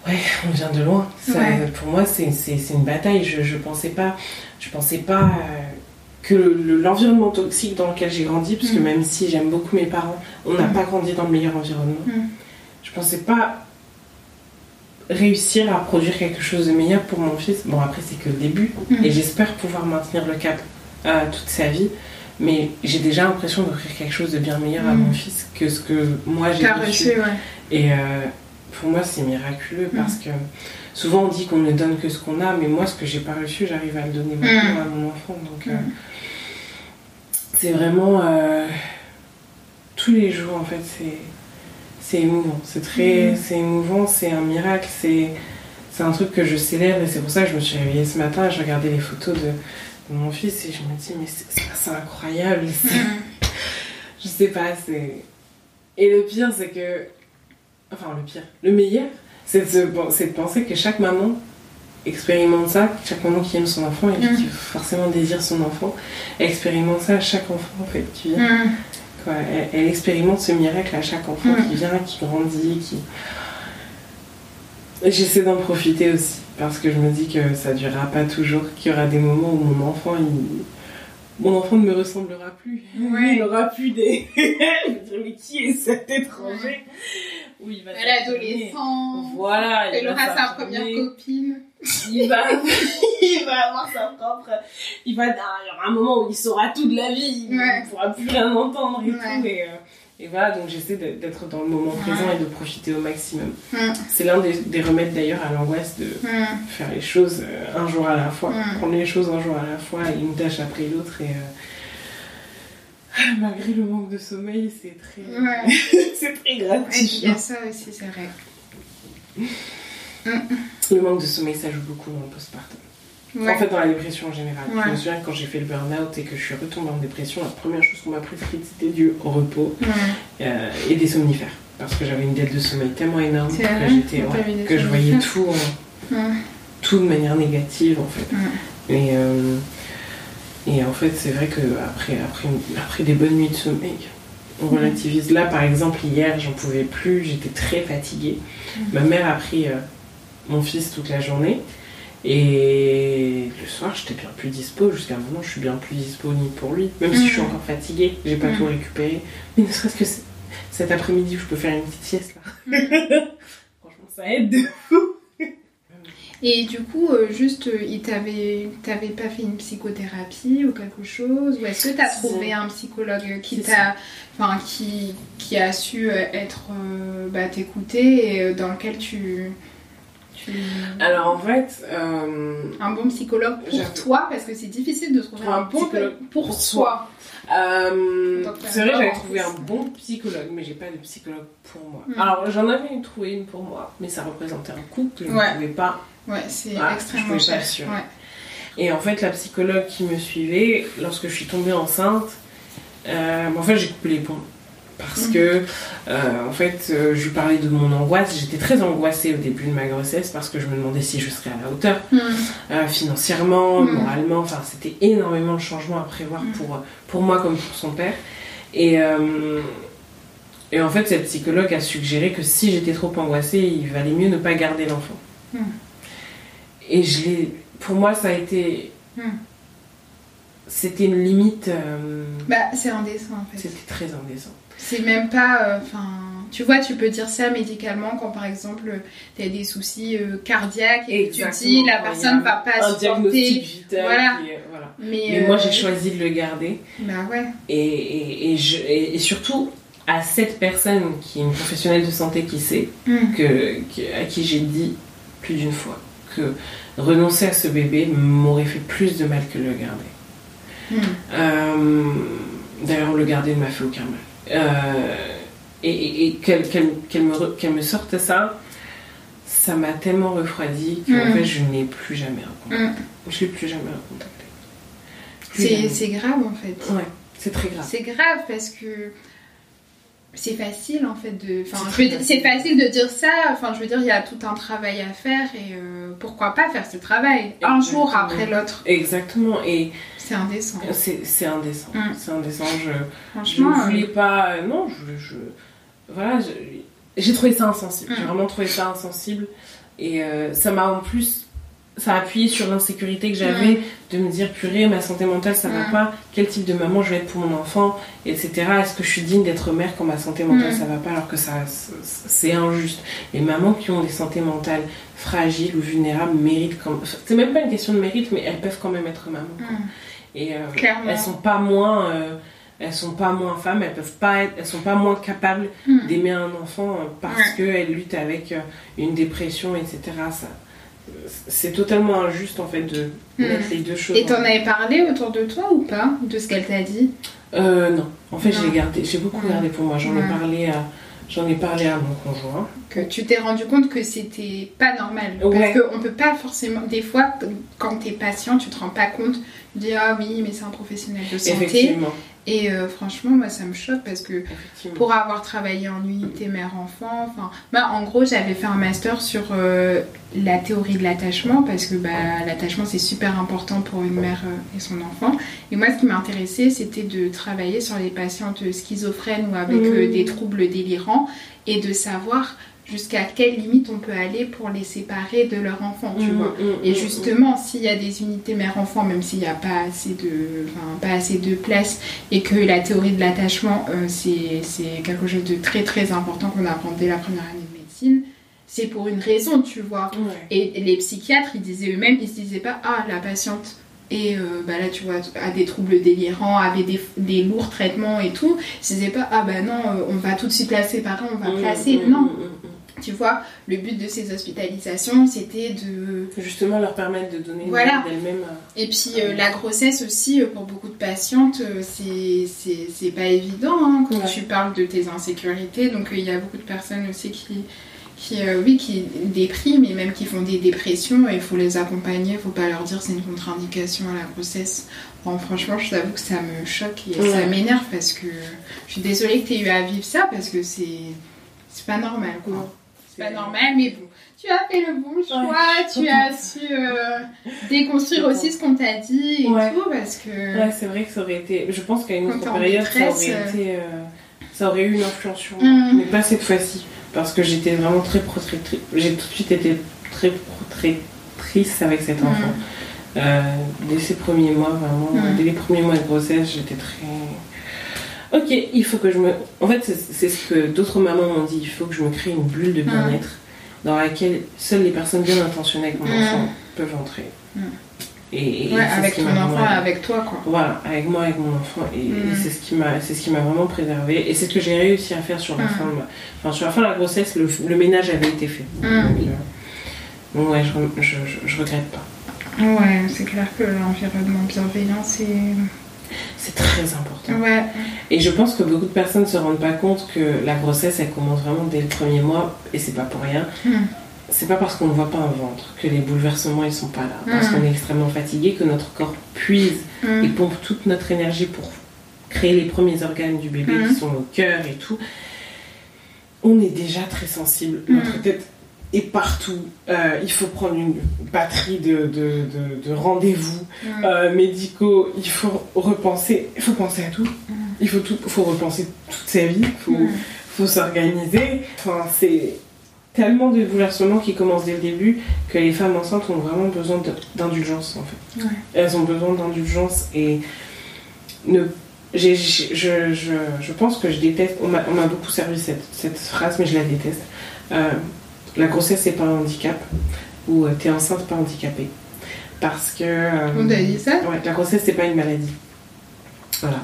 ouais, on vient de loin. Ça, Ouais. Pour moi, c'est une bataille. Je, je pensais pas, je pensais pas euh, que le- l'environnement toxique dans lequel j'ai grandi, parce que Mm. même si j'aime beaucoup mes parents, on n'a Mm. pas grandi dans le meilleur environnement. Mm. Je pensais pas réussir à produire quelque chose de meilleur pour mon fils. Bon, après, c'est que le début. Mm. Et j'espère pouvoir maintenir le cap euh, toute sa vie. Mais j'ai déjà l'impression d'offrir quelque chose de bien meilleur à Mm. mon fils que ce que moi j'ai reçu. ouais. Et euh, pour moi, c'est miraculeux parce que souvent on dit qu'on ne donne que ce qu'on a, mais moi, ce que j'ai pas reçu, j'arrive à le donner maintenant à mon enfant. Donc, euh, c'est vraiment tous les jours en fait, c'est c'est émouvant. C'est très, Mm. c'est émouvant, c'est un miracle, c'est c'est un truc que je célèbre et c'est pour ça que je me suis réveillée ce matin et je regardais les photos de, de mon fils et je me dis mais c'est incroyable. c'est- Mm. je sais pas, c'est. Et le pire, c'est que. Enfin, le pire. Le meilleur, c'est de, de penser que chaque maman expérimente ça, chaque maman qui aime son enfant et Mm. qui forcément désire son enfant, expérimente ça à chaque enfant en fait. Quoi. Elle, elle expérimente ce miracle à chaque enfant Mm. qui vient, qui grandit, qui. J'essaie d'en profiter aussi parce que je me dis que ça durera pas toujours, qu'il y aura des moments où mon enfant, il... mon enfant ne me ressemblera plus. Ouais. Il n'aura plus des. mais qui est cet étranger? Où il va À l'adolescent. Voilà, il Elle aura sa première copine. Il va, il va avoir sa propre. Il va, il y aura un moment où il saura tout de la vie. Il Ouais. ne pourra plus rien entendre et Ouais. tout. Et, euh, et voilà, donc j'essaie d'être dans le moment Ouais. présent et de profiter au maximum. C'est l'un des, des remèdes d'ailleurs à l'angoisse de faire les choses euh, un jour à la fois. Prendre les choses un jour à la fois et une tâche après l'autre. Et euh, malgré le manque de sommeil, c'est très, Ouais. c'est très il y gratifiant. a ça aussi, c'est vrai. Le manque de sommeil, ça joue beaucoup dans le postpartum. Ouais. En fait, dans la dépression en général. Ouais. Je me souviens que quand j'ai fait le burn-out et que je suis retombée en dépression, la première chose qu'on m'a prescrite, c'était du repos Ouais. euh, et des somnifères. Parce que j'avais une dette de sommeil tellement énorme que, j'étais, que je voyais tout, en- tout de manière négative en fait. Ouais. Et, euh, et en fait, c'est vrai que après, après, après des bonnes nuits de sommeil, on Mhm. relativise. Là, par exemple, hier, j'en pouvais plus, j'étais très fatiguée. Mhm. Ma mère a pris euh, mon fils toute la journée. Et le soir, j'étais bien plus dispo. Jusqu'à maintenant, je suis bien plus dispo ni pour lui. Même si je suis Mhm. encore fatiguée, j'ai pas tout récupéré. Mais ne serait-ce que cet après-midi où je peux faire une petite sieste là. Franchement, ça aide de Et du coup, euh, juste, euh, il t'avait, t'avais pas fait une psychothérapie ou quelque chose Ou est-ce que t'as trouvé un psychologue qui t'a, enfin, qui, qui a su euh, être, bah, t'écouter et dans lequel tu, tu... Alors en fait, euh, un bon psychologue pour toi parce que c'est difficile de trouver un bon psychologue pour, pour soi. Euh, c'est vrai, j'avais trouvé un bon psychologue, mais j'ai pas de psychologue pour moi. Mm. Alors, j'en avais trouvé une pour moi, mais ça représentait un coût que je Ouais. ne pouvais pas. Ouais, c'est extrêmement cher. Ouais. Et en fait, la psychologue qui me suivait, lorsque je suis tombée enceinte, euh, en fait, j'ai coupé les ponts. Parce que, euh, en fait, euh, je lui parlais de mon angoisse. J'étais très angoissée au début de ma grossesse parce que je me demandais si je serais à la hauteur. Mm. euh, financièrement, Mm. moralement, enfin c'était énormément de changements à prévoir Mm. pour, pour moi comme pour son père. Et, et en fait, cette psychologue a suggéré que si j'étais trop angoissée, il valait mieux ne pas garder l'enfant. Et je l'ai. Pour moi, ça a été. C'était une limite. Bah, c'est indécent en fait. c'était très indécent. C'est même pas. euh, Enfin, tu vois, tu peux dire ça médicalement quand par exemple tu as des soucis euh, cardiaques et que tu dis la personne a va pas Un supporter. vital. Voilà. est- voilà. Mais, Mais moi, euh, j'ai choisi de le garder. Bah ouais. Et, et, et je- et- et surtout, à cette personne qui est une professionnelle de santé qui sait, Mm. que, que- à qui j'ai dit plus d'une fois que renoncer à ce bébé m'aurait fait plus de mal que le garder. Mm. Euh, D'ailleurs, le garder ne m'a fait aucun mal. Euh, et et- et qu'elle me, qu'elle me sorte ça, ça m'a tellement refroidi que en Mm. fait, je n'ai plus jamais recontacté. Mm. Je l'ai plus jamais recontacté. C'est grave en fait. Ouais, c'est très grave. C'est grave parce que c'est facile en fait de. Enfin, C'est facile. de dire ça. Enfin, je veux dire, il y a tout un travail à faire et euh, pourquoi pas faire ce travail un jour après l'autre. Exactement, et C'est indécent. c'est c'est indécent. Mm. C'est indécent. Je, je Franchement, euh, voulais pas. euh, non, je. je voilà, je- j'ai trouvé ça insensible. J'ai Mm. vraiment trouvé ça insensible. Et euh, ça m'a en plus. Ça a appuyé sur l'insécurité que j'avais de me dire purée, ma santé mentale ça va Mm. pas, quel type de maman je vais être pour mon enfant, etc. Est-ce que je suis digne d'être mère quand ma santé mentale Mm. ça va pas alors que ça c'est injuste. Les mamans qui ont des santé mentales fragiles ou vulnérables méritent. C'est même pas une question de mérite, mais elles peuvent quand même être mamans. quoi. Et euh, elles sont pas moins, euh, elles sont pas moins femmes, elles peuvent pas être, elles sont pas moins capables mm. d'aimer un enfant euh, parce Ouais. qu'elles luttent avec une dépression, etc. Ça, c'est totalement injuste en fait de Mm. mettre les deux choses. Et en- t'en avais parlé autour de toi ou pas de ce qu'elle t'a dit? Euh, non, en fait, Non. j'ai gardé, j'ai beaucoup Ouais. gardé pour moi. J'en Ouais. ai parlé à, j'en ai parlé à mon conjoint. que tu t'es rendu compte que c'était pas normal. Ouais. Parce qu'on peut pas forcément. Des fois, quand t'es patient, tu te rends pas compte. Dis ah oui, mais c'est un professionnel de santé. Et euh, franchement, moi ça me choque parce que pour avoir travaillé en unité mère-enfant, enfin, moi en gros j'avais fait un master sur euh, la théorie de l'attachement parce que bah, l'attachement c'est super important pour une mère euh, et son enfant. Et moi ce qui m'intéressait c'était de travailler sur les patientes schizophrènes ou avec des troubles délirants et de savoir jusqu'à quelle limite on peut aller pour les séparer de leur enfant, tu Mm, vois. mm, Et mm, justement, s'il y a des unités mère-enfant, même s'il n'y a pas assez de, pas assez de place, et que la théorie de l'attachement, euh, c'est quelque chose de très très important qu'on apprend dès la première année de médecine, c'est pour une raison, tu vois. Ouais. Et les psychiatres, ils disaient eux-mêmes, ils se disaient pas, ah, la patiente et euh, bah là tu vois a des troubles délirants avait des, des lourds traitements et tout ils se disaient pas ah bah non euh, on va tout de suite la séparer on va placer non tu vois le but de ces hospitalisations c'était de. Justement, leur permettre de donner Voilà. d'elles-mêmes. euh, Et puis euh, la grossesse aussi, euh, pour beaucoup de patientes, c'est- pas évident hein, quand Ouais. tu parles de tes insécurités. Donc euh, il y a beaucoup de personnes aussi qui, qui, euh, oui, qui dépriment et même qui font des dépressions il faut les accompagner, il faut pas leur dire c'est une contre-indication à la grossesse. Bon, franchement, je t'avoue que ça me choque et Ouais. ça m'énerve parce que je suis désolée que tu aies eu à vivre ça parce que c'est c'est pas normal quoi. C'est pas normal, mais bon, tu as fait le bon choix, tu as su euh, déconstruire aussi ce qu'on t'a dit et Ouais. tout, parce que... Ouais, c'est vrai que ça aurait été. Je pense qu'à une autre période, ça détresse, aurait euh. été. euh, Ça aurait eu une influence sur moi. Mhm. Mais pas cette fois-ci. Parce que j'étais vraiment très protectrice. J'ai tout de suite été très protectrice avec cet Mhm. enfant. Euh, dès ses premiers mois, vraiment. Mhm. Dès les premiers mois de grossesse, j'étais très. Ok, il faut que je me. En fait, c'est ce que d'autres mamans m'ont dit. Il faut que je me crée une bulle de bien-être dans laquelle seules les personnes bien intentionnées avec mon enfant peuvent entrer. Et, et Ouais, avec ton enfant, avec toi, quoi. voilà, avec moi, avec mon enfant, et, et Mm. c'est ce qui m'a, c'est ce qui m'a vraiment préservé, et c'est ce que j'ai réussi à faire sur la fin de enfin sur la fin de la grossesse, le, le ménage avait été fait. Mm. Donc, euh, donc ouais, je, je, je, je regrette pas. Ouais, c'est clair que l'environnement bienveillant, c'est... C'est très important. Ouais. Et je pense que beaucoup de personnes se rendent pas compte que la grossesse, elle commence vraiment dès le premier mois, et c'est pas pour rien. Mm. C'est pas parce qu'on ne voit pas un ventre que les bouleversements ils sont pas là, parce Mm. qu'on est extrêmement fatigué, que notre corps puise Mm. et pompe toute notre énergie pour créer les premiers organes du bébé qui sont le cœur et tout, on est déjà très sensible. Notre tête est partout. Euh, il faut prendre une batterie de, de, de- de rendez-vous euh, médicaux. Il faut repenser. Il faut penser à tout. Il faut, tout, faut repenser toute sa vie. Il faut, Mm. faut s'organiser. Enfin, c'est tellement de bouleversements qui commencent dès le début que les femmes enceintes ont vraiment besoin d'indulgence en fait. Ouais. Elles ont besoin d'indulgence et ne j'ai- je, je, je pense que je déteste, on m'a on m'a beaucoup servi cette, cette phrase, mais je la déteste. Euh, la grossesse, c'est pas un handicap, ou euh, t'es enceinte, pas handicapée. Parce que. euh, On t'a dit ça? Ouais, la grossesse, c'est pas une maladie. Voilà.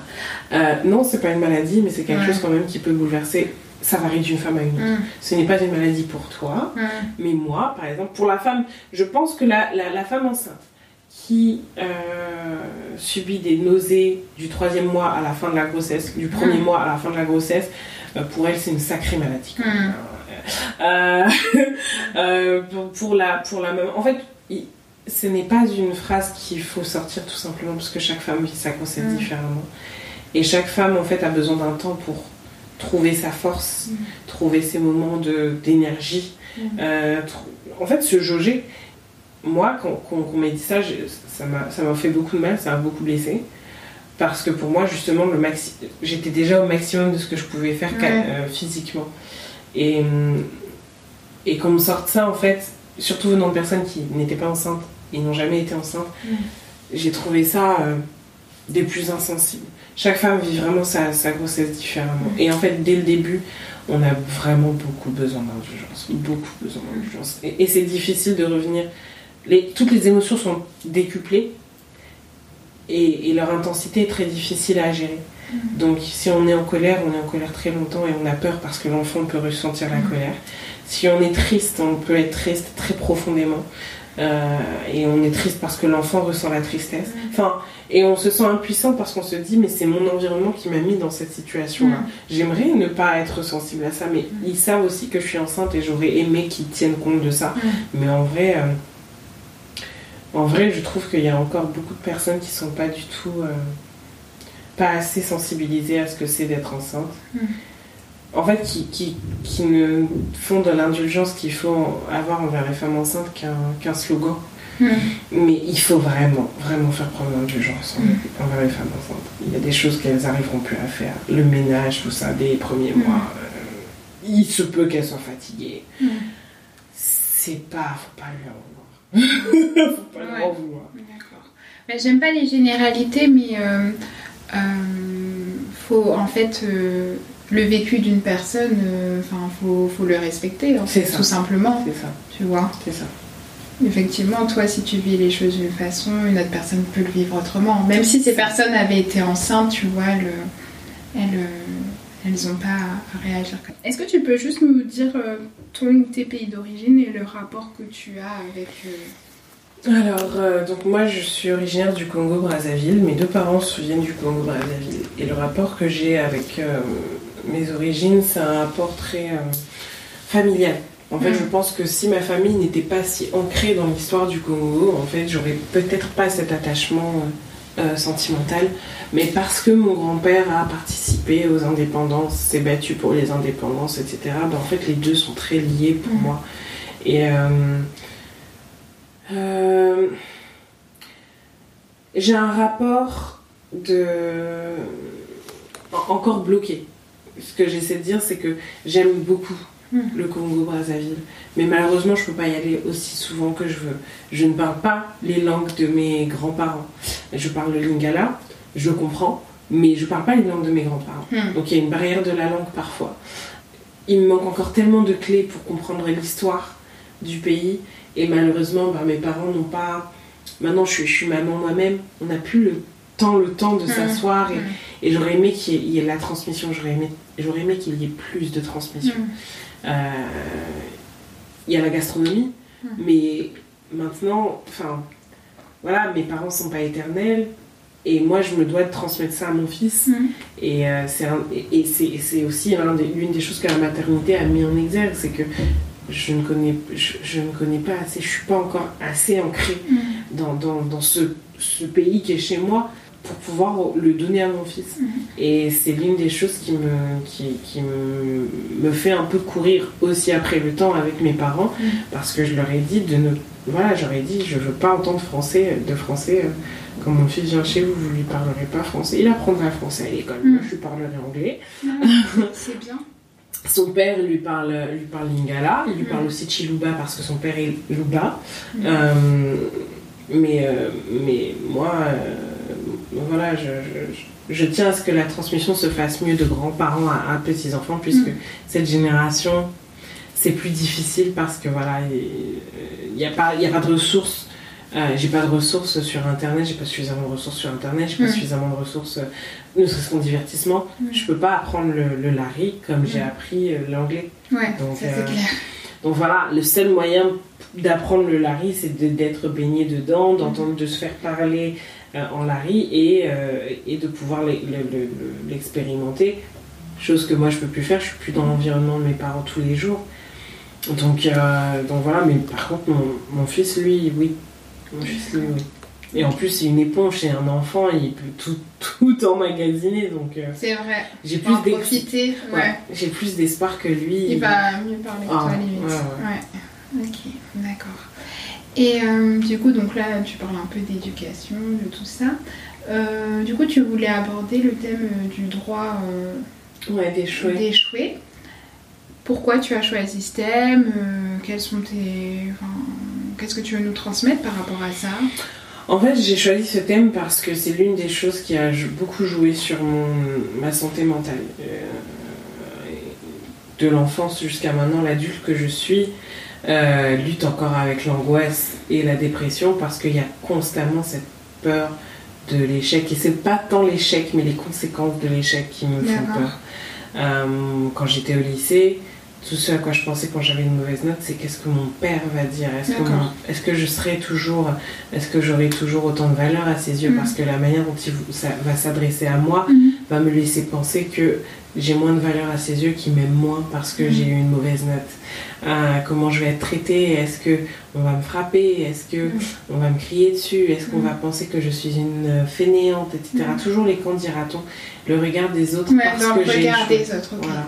Euh, non, c'est pas une maladie, mais c'est quelque Ouais. chose quand même qui peut bouleverser. Ça varie d'une femme à une autre. Mm. Ce n'est pas une maladie pour toi, Mm. mais moi, par exemple, pour la femme, je pense que la, la, la femme enceinte qui euh, subit des nausées du troisième mois à la fin de la grossesse, du premier Mm. mois à la fin de la grossesse, euh, pour elle, c'est une sacrée maladie. Euh, euh, pour, la, pour la maman, en fait, ce n'est pas une phrase qu'il faut sortir tout simplement parce que chaque femme vit sa grossesse Mm. différemment. Et chaque femme, en fait, a besoin d'un temps pour trouver sa force, Mm. trouver ses moments de- d'énergie. Mm. euh, en fait, se jauger. Moi, quand, quand- qu'on m'a dit ça, j'ai- ça m'a ça m'a fait beaucoup de mal, ça m'a beaucoup blessé. Parce que pour moi, justement, j'étais déjà au maximum de ce que je pouvais faire Ouais. euh, physiquement. Et, hum, et qu'on me sorte ça, en fait, surtout venant de personnes qui n'étaient pas enceintes et n'ont jamais été enceintes, j'ai trouvé ça euh, des plus insensibles. Chaque femme vit vraiment sa, sa grossesse différemment. Mm. Et en fait, dès le début, on a vraiment beaucoup besoin d'indulgence. Beaucoup besoin d'indulgence. Et, et c'est difficile de revenir. Les, toutes les émotions sont décuplées et, et leur intensité est très difficile à gérer. Donc, si on est en colère, on est en colère très longtemps et on a peur parce que l'enfant peut ressentir la Mm. colère. Si on est triste, on peut être triste très profondément. Euh, et on est triste parce que l'enfant ressent la tristesse. Mm. Enfin, et on se sent impuissant parce qu'on se dit mais c'est mon environnement qui m'a mis dans cette situation-là. Mm. J'aimerais ne pas être sensible à ça, mais ils savent aussi que je suis enceinte et j'aurais aimé qu'ils tiennent compte de ça. Mais en vrai, euh, en vrai, je trouve qu'il y a encore beaucoup de personnes qui sont pas du tout, euh, pas assez sensibilisées à ce que c'est d'être enceinte. Mm. En fait, qui, qui, qui ne font de l'indulgence qu'il faut avoir envers les femmes enceintes qu'un qu'un slogan. Mm. Mais il faut vraiment, vraiment faire preuve d'indulgence Mm. envers les femmes enceintes. Il y a des choses qu'elles arriveront plus à faire. Le ménage, tout ça, dès les premiers mois. euh, il se peut qu'elles soient fatiguées. C'est pas, faut pas lui en vouloir. faut pas lui Ouais. en vouloir. D'accord. Mais J'aime pas les généralités, mais euh, faut en fait euh, le vécu d'une personne, euh, enfin faut, faut le respecter, en C'est fait, ça. tout simplement, C'est ça, tu vois. c'est ça. Effectivement, toi, si tu vis les choses d'une façon, une autre personne peut le vivre autrement. Même si ces personnes avaient été enceintes, tu vois, elles, elles, euh, elles ont pas à réagir. comme- Est-ce que tu peux juste nous dire euh, ton ou tes pays d'origine et le rapport que tu as avec... euh, Alors, euh, donc moi je suis originaire du Congo-Brazzaville. Mes deux parents se viennent du Congo-Brazzaville. Et le rapport que j'ai avec euh, mes origines, c'est un rapport très euh, familial. En fait, Mm. je pense que si ma famille n'était pas si ancrée dans l'histoire du Congo, en fait, j'aurais peut-être pas cet attachement sentimental. Mais parce que mon grand-père a participé aux indépendances, s'est battu pour les indépendances, etc., ben, en fait, les deux sont très liés pour Mm. moi. Et. Euh, j'ai un rapport de en- encore bloqué. Ce que j'essaie de dire, c'est que j'aime beaucoup Mhm. le Congo-Brazzaville, mais malheureusement, je peux pas y aller aussi souvent que je veux. Je ne parle pas les langues de mes grands-parents. Je parle le lingala, je comprends, mais je parle pas les langues de mes grands-parents. Hmm. Donc il y a une barrière de la langue parfois. Il me manque encore tellement de clés pour comprendre l'histoire du pays et malheureusement bah, mes parents n'ont pas... Maintenant je suis, je suis maman moi-même, on n'a plus le temps, le temps de Mhm. s'asseoir et, Mhm. et j'aurais aimé qu'il y, ait- il y ait la transmission, j'aurais aimé, j'aurais aimé qu'il y ait plus de transmission. Mhm. Euh, Il y a la gastronomie, mais maintenant, enfin, voilà, mes parents sont pas éternels et moi je me dois de transmettre ça à mon fils. Et, euh, c'est et- et c'est aussi l'un des- l'une des choses que la maternité a mis en exergue, c'est que je ne connais, je, je ne connais pas assez, je suis pas encore assez ancrée Mhm. dans, dans, dans ce, ce pays qui est chez moi pour pouvoir le donner à mon fils. Mhm. Et c'est l'une des choses qui, me, qui, qui me, me fait un peu courir aussi après le temps avec mes parents, Mhm. parce que je leur ai dit de ne... Voilà, j'aurais dit, je veux pas entendre français, de français. euh, Quand mon fils vient chez vous, vous lui parlerez pas français. Il apprendra français à l'école. Moi, je lui parlerai anglais. C'est bien. Son père lui parle, lui parle lingala, il lui parle aussi chiluba parce que son père est luba. Mhm. Euh, mais, euh, mais moi, euh, voilà, je, je- je tiens à ce que la transmission se fasse mieux de grands-parents à, à petits-enfants, puisque Mhm. cette génération, c'est plus difficile parce que voilà, il n'y a, pas- il y a pas de ressources. Euh, j'ai pas de ressources sur internet, j'ai pas suffisamment de ressources sur internet, j'ai pas Mhm. suffisamment de ressources, euh, ne serait-ce qu'en divertissement. Mhm. Je peux pas apprendre le, le lari comme j'ai Mhm. appris euh, l'anglais. Ouais, Donc, ça c'est euh, clair. Donc voilà, le seul moyen d'apprendre le lari, c'est de- d'être baigné dedans, d'entendre, de se faire parler en lari et, et de pouvoir l'e- le- le- le- l'expérimenter. Chose que moi je peux plus faire, je suis plus dans l'environnement de mes parents tous les jours. Donc, donc voilà, mais par contre mon, mon fils, lui, oui, Et en plus, c'est une éponge, c'est un enfant, il peut tout, tout emmagasiner, donc euh, C'est vrai. j'ai plus en profiter, ouais. ouais, j'ai plus d'espoir que lui. Il va mieux parler que Ah, toi, limite. ouais, Ouais. Ok, d'accord. Et euh, du coup, donc là, tu parles un peu d'éducation, de tout ça. Euh, du coup, tu voulais aborder le thème du droit d'échouer. d'échouer. Pourquoi tu as choisi ce thème Quels sont tes... enfin, Qu'est-ce que tu veux nous transmettre par rapport à ça? En fait, j'ai choisi ce thème parce que c'est l'une des choses qui a beaucoup joué sur mon, ma santé mentale. Euh, de l'enfance jusqu'à maintenant, l'adulte que je suis euh, lutte encore avec l'angoisse et la dépression parce qu'il y a constamment cette peur de l'échec. Et c'est pas tant l'échec, mais les conséquences de l'échec qui me font peur. Euh, quand j'étais au lycée, tout ce à quoi je pensais quand j'avais une mauvaise note, c'est qu'est-ce que mon père va dire? Est-ce que, mon- je serai toujours, est-ce que j'aurai toujours autant de valeur à ses yeux? Mhm. Parce que la manière dont il ça va s'adresser à moi Mhm. va me laisser penser que j'ai moins de valeur à ses yeux, qu'il m'aime moins parce que Mhm. j'ai eu une mauvaise note. Euh, comment je vais être traitée? Est-ce que on va me frapper? Est-ce que on va me crier dessus? Est-ce qu'on va penser que je suis une euh, fainéante, etc. Toujours les quand dira-t-on Le regard des autres parce que le j'ai regard échoué. des autres. Voilà.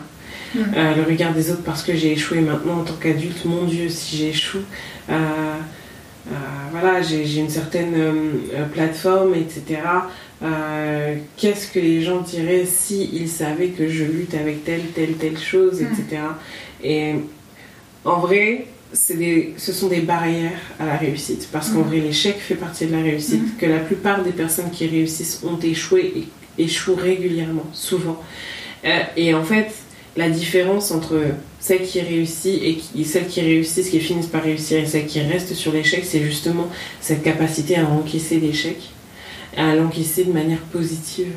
Euh, le regard des autres parce que j'ai échoué maintenant en tant qu'adulte. Mon Dieu, si j'échoue, euh, euh, voilà, j'ai une certaine plateforme, etc. Qu'est-ce que les gens diraient si ils savaient que je lutte avec telle, telle, telle chose, etc. Et en vrai, des, ce sont des barrières à la réussite. Parce qu'en Mhm. vrai, l'échec fait partie de la réussite. Mhm. Que la plupart des personnes qui réussissent ont échoué et échouent régulièrement, souvent. Euh, et en fait, la différence entre celles qui réussissent et qui, celles qui réussissent, qui finissent par réussir et celles qui restent sur l'échec, c'est justement cette capacité à encaisser l'échec, à l'encaisser de manière positive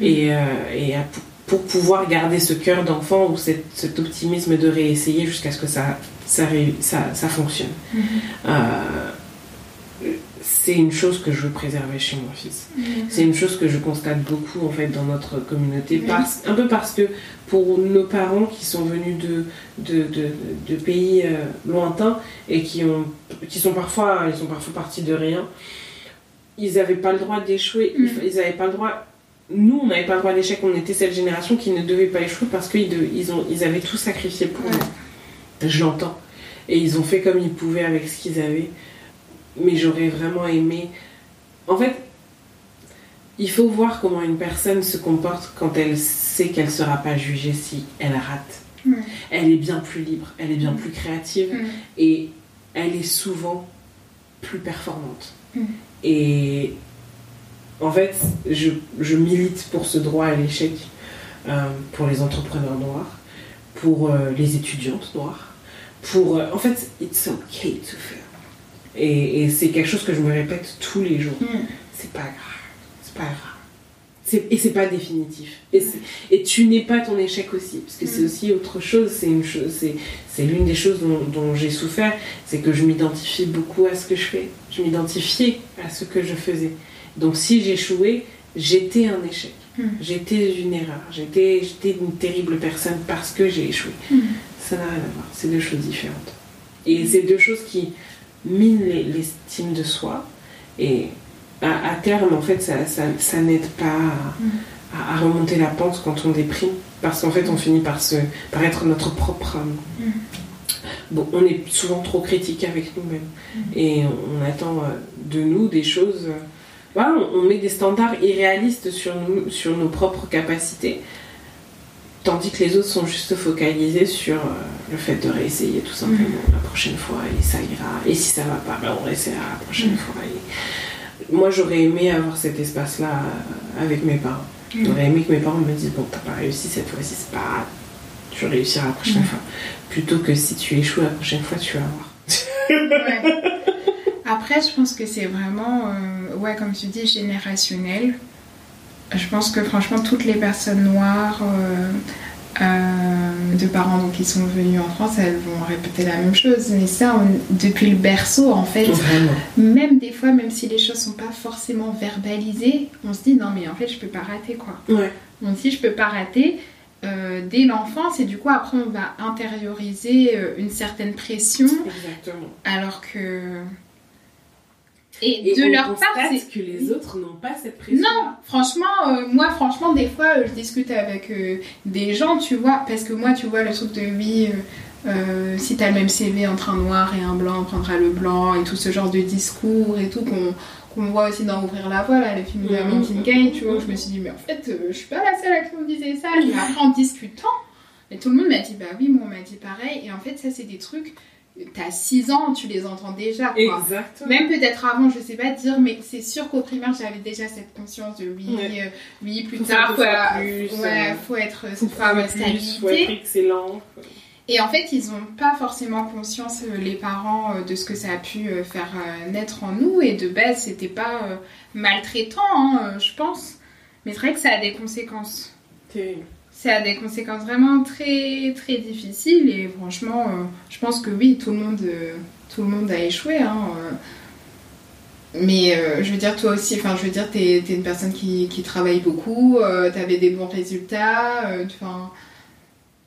et, euh, et à pou- pour pouvoir garder ce cœur d'enfant ou cette- cet optimisme de réessayer jusqu'à ce que ça, ça, ré- ça, ça fonctionne. Mhm. Euh, c'est une chose que je veux préserver chez mon fils. C'est une chose que je constate beaucoup en fait dans notre communauté, parce, un peu parce que pour nos parents qui sont venus de, de, de, de pays euh, lointains et qui, ont, qui sont, parfois, ils sont parfois partis de rien, ils n'avaient pas le droit d'échouer, ils n'avaient pas le droit... Nous, on n'avait pas le droit d'échec, on était cette génération qui ne devait pas échouer parce qu'ils ils ont, ils avaient tout sacrifié pour nous. Je l'entends. Et ils ont fait comme ils pouvaient avec ce qu'ils avaient. Mais j'aurais vraiment aimé. En fait, il faut voir comment une personne se comporte quand elle sait qu'elle ne sera pas jugée si elle rate. Elle est bien plus libre, elle est bien plus créative et elle est souvent plus performante. Et en fait, je, je milite pour ce droit à l'échec euh, pour les entrepreneurs noirs, pour euh, les étudiantes noires, pour... euh, en fait, it's okay to fail. Et, et c'est quelque chose que je me répète tous les jours. Mhm. C'est pas grave. C'est pas grave. Et c'est pas définitif. Et, tu n'es pas ton échec aussi. Parce que c'est Mm. aussi autre chose. C'est une chose, c'est, l'une des choses dont, dont j'ai souffert. C'est que je m'identifie beaucoup à ce que je fais. Je m'identifiais à ce que je faisais. Donc si j'échouais, j'étais un échec. Mm. J'étais une erreur. J'étais, une terrible personne parce que j'ai échoué. Ça n'a rien à voir. C'est deux choses différentes. Et c'est deux choses qui les- l'estime de soi. Et à, à terme, en fait, ça, ça, ça n'aide pas à, à- à remonter la pente quand on déprime. Parce qu'en fait, on finit par, se, par être notre propre. Mhm. Bon, on est souvent trop critique avec nous-mêmes. Et on, on attend euh, de nous des choses. euh, voilà, on, on met des standards irréalistes sur, nous, sur nos propres capacités. Tandis que les autres sont juste focalisés sur euh, le fait de réessayer tout simplement la prochaine fois et ça ira. Et si ça va pas, ben on réessayera la prochaine Mhm. fois. Et moi j'aurais aimé avoir cet espace-là euh, avec mes parents. Mhm. J'aurais aimé que mes parents me disent bon t'as pas réussi cette fois-ci, c'est pas grave. tu réussiras la prochaine Mhm. fois. Plutôt que si tu échoues la prochaine fois, tu vas voir. Ouais. Après, je pense que c'est vraiment, euh, ouais, comme tu dis, générationnel. Je pense que franchement, toutes les personnes noires euh, euh, de parents donc, qui sont venus en France, elles vont répéter la même chose. Mais ça, on- depuis le berceau, en fait, Vraiment. même des fois, même si les choses sont pas forcément verbalisées, on se dit non, mais en fait, je peux pas rater quoi. Ouais. On se dit je peux pas rater euh, dès l'enfance et du coup, après, on va intérioriser une certaine pression Exactement. alors que Et, Et de on leur part, c'est que les autres n'ont pas cette pression. Non, franchement, euh, moi, franchement, des fois, euh, je discute avec euh, des gens, tu vois, parce que moi, tu vois, le truc de oui, si t'as le même CV entre un noir et un blanc, on prendra le blanc, et tout ce genre de discours et tout qu'on qu'on voit aussi dans Ouvrir la voie, là, le film de Mhm. Amandine Gay, tu vois, où je me suis dit, mais en fait, je suis pas la seule à qui on disait ça. Et après, en discutant, mais tout le monde m'a dit, bah oui, moi, on m'a dit pareil, et en fait, ça, c'est des trucs, t'as 6 ans, tu les entends déjà, quoi. Exactement. Même peut-être avant, je sais pas dire, mais c'est sûr qu'au primaire, j'avais déjà cette conscience de oui, Ouais. euh, oui, plus Faut tard, faut, plus, ouais, euh, faut être, faut plus, faut être stabilité. excellent. Et en fait, ils ont pas forcément conscience, euh, les parents, de ce que ça a pu faire naître en nous. Et de base, c'était pas maltraitant, hein, je pense. Mais c'est vrai que ça a des conséquences. Terrible. Ça a des conséquences vraiment très très difficiles et franchement, euh, je pense que oui, tout le monde, euh, tout le monde a échoué. hein, euh. Mais je veux dire, toi aussi, enfin, je veux dire, t'es es une personne qui, qui travaille beaucoup, t'avais des bons résultats, enfin.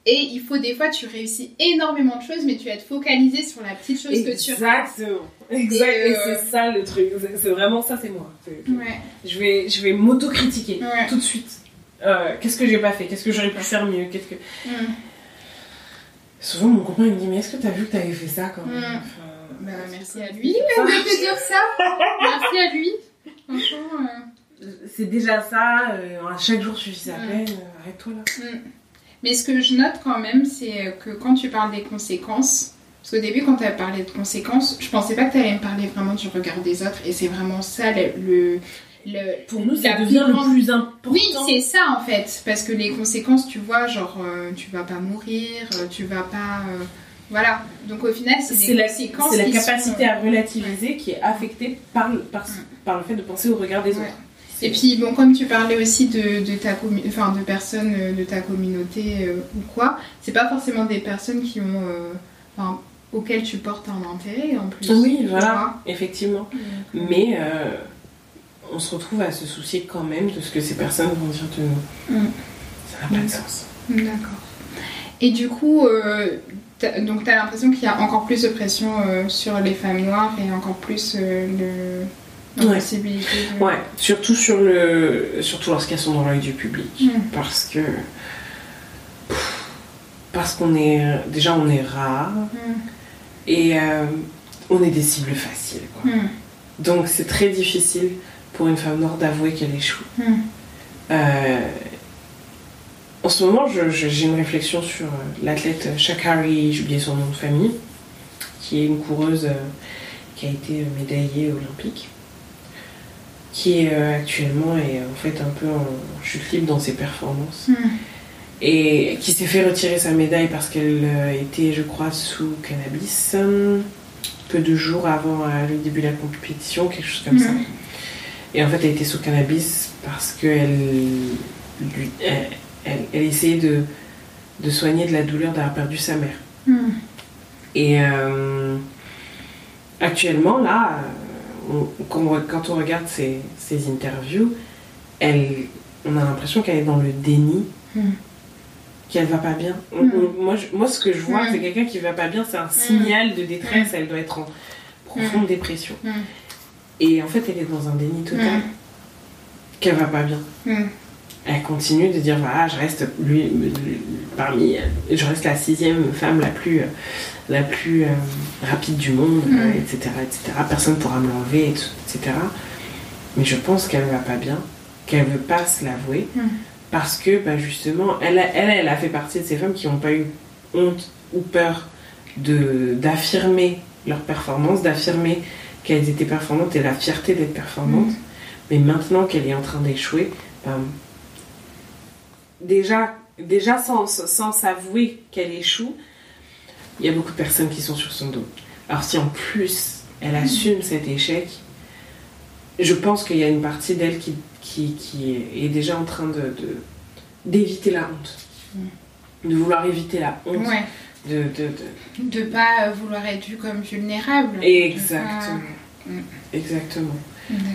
et il faut des fois, tu réussis énormément de choses, mais tu vas être focalisé sur la petite chose que tu rates. Exactement. Et, c'est ça le truc. C'est- vraiment ça, c'est moi. Ouais, Je vais, je vais m'auto-critiquer Ouais. tout de suite. Euh, Qu'est-ce que j'ai pas fait? Qu'est-ce que j'aurais pu faire mieux? Qu'est-ce que... Mm. Souvent, mon copain il me dit Mais est-ce que t'as vu que t'avais fait ça quand même? Mm. Enfin, Bah, c'est merci à lui de te dire ça. merci à lui. Franchement. euh. C'est déjà ça. euh, à chaque jour suffit sa Mm. peine. euh, Arrête-toi là. Mais ce que je note quand même, c'est que quand tu parles des conséquences, parce qu'au début, quand tu as parlé de conséquences, je pensais pas que tu allais me parler vraiment du regard des autres, et c'est vraiment ça le. Le, Pour nous, ça devient le plus important. Oui, c'est ça en fait, parce que les conséquences, tu vois, genre, euh, tu vas pas mourir, euh, tu vas pas. euh, voilà. Donc au final, c'est la, conséquences. c'est la capacité sont, à relativiser qui est affectée par, le- par, par le fait de penser au regard des Ouais. autres. Et puis, bon, comme tu parlais aussi de, de ta enfin, de personnes euh, de ta communauté euh, ou quoi, c'est pas forcément des personnes qui ont, enfin, auxquelles tu portes un intérêt en plus. Oui, voilà, effectivement. Mais on se retrouve à se soucier quand même de ce que ces personnes vont dire de nous. Mm. Ça n'a pas de Mm. sens. D'accord. Et du coup, euh, t'as- donc tu as l'impression qu'il y a encore plus de pression euh, sur les femmes noires et encore plus euh, le, Ouais. possibilité de... Ouais, surtout sur le, surtout lorsqu'elles sont dans l'œil du public, Mm. parce que parce qu'on est déjà on est rare Mm. et euh, on est des cibles faciles. Quoi. Mm. Donc c'est très difficile pour une femme noire d'avouer qu'elle échoue. Mm. Euh, en ce moment, j'ai une réflexion sur euh, l'athlète Shakari, j'ai oublié son nom de famille, qui est une coureuse euh, qui a été médaillée olympique, qui euh, actuellement est en fait un peu en chute libre dans ses performances Mm. et qui s'est fait retirer sa médaille parce qu'elle était, je crois, sous cannabis peu de jours avant le début de la compétition, quelque chose comme ça. Et en fait, elle était sous cannabis parce qu'elle elle, elle- elle essayait de, de soigner de la douleur d'avoir perdu sa mère. Mm. Et euh, actuellement, là, on- quand, on, regarde ses, ses interviews, elle, on a l'impression qu'elle est dans le déni, Mm. qu'elle va pas bien. On- Mm. on- moi, je- moi, ce que je vois, Mm. c'est quelqu'un qui va pas bien, c'est un signal de détresse, elle doit être en profonde dépression. Et en fait, elle est dans un déni total, Mm. qu'elle va pas bien. Mm. Elle continue de dire voilà, je reste lui, parmi, je reste la sixième femme la plus, la plus euh, rapide du monde, Mm. euh, etc., etc. Personne pourra me l'enlever, etc. Mais je pense qu'elle va pas bien, qu'elle veut pas se l'avouer, Mm. parce que bah, justement, elle, a- elle, elle a fait partie de ces femmes qui n'ont pas eu honte ou peur de d'affirmer leur performance, d'affirmer qu'elles étaient performantes et la fierté d'être performantes. Mm. Mais maintenant qu'elle est en train d'échouer, ben, déjà, déjà sans, sans s'avouer qu'elle échoue, il y a beaucoup de personnes qui sont sur son dos. Alors si en plus elle assume cet échec, je pense qu'il y a une partie d'elle qui, qui, qui est déjà en train de, de- d'éviter la honte. De vouloir éviter la honte. Ouais. De, de, de- De pas vouloir être vue comme vulnérable. Exactement. Mm. Exactement.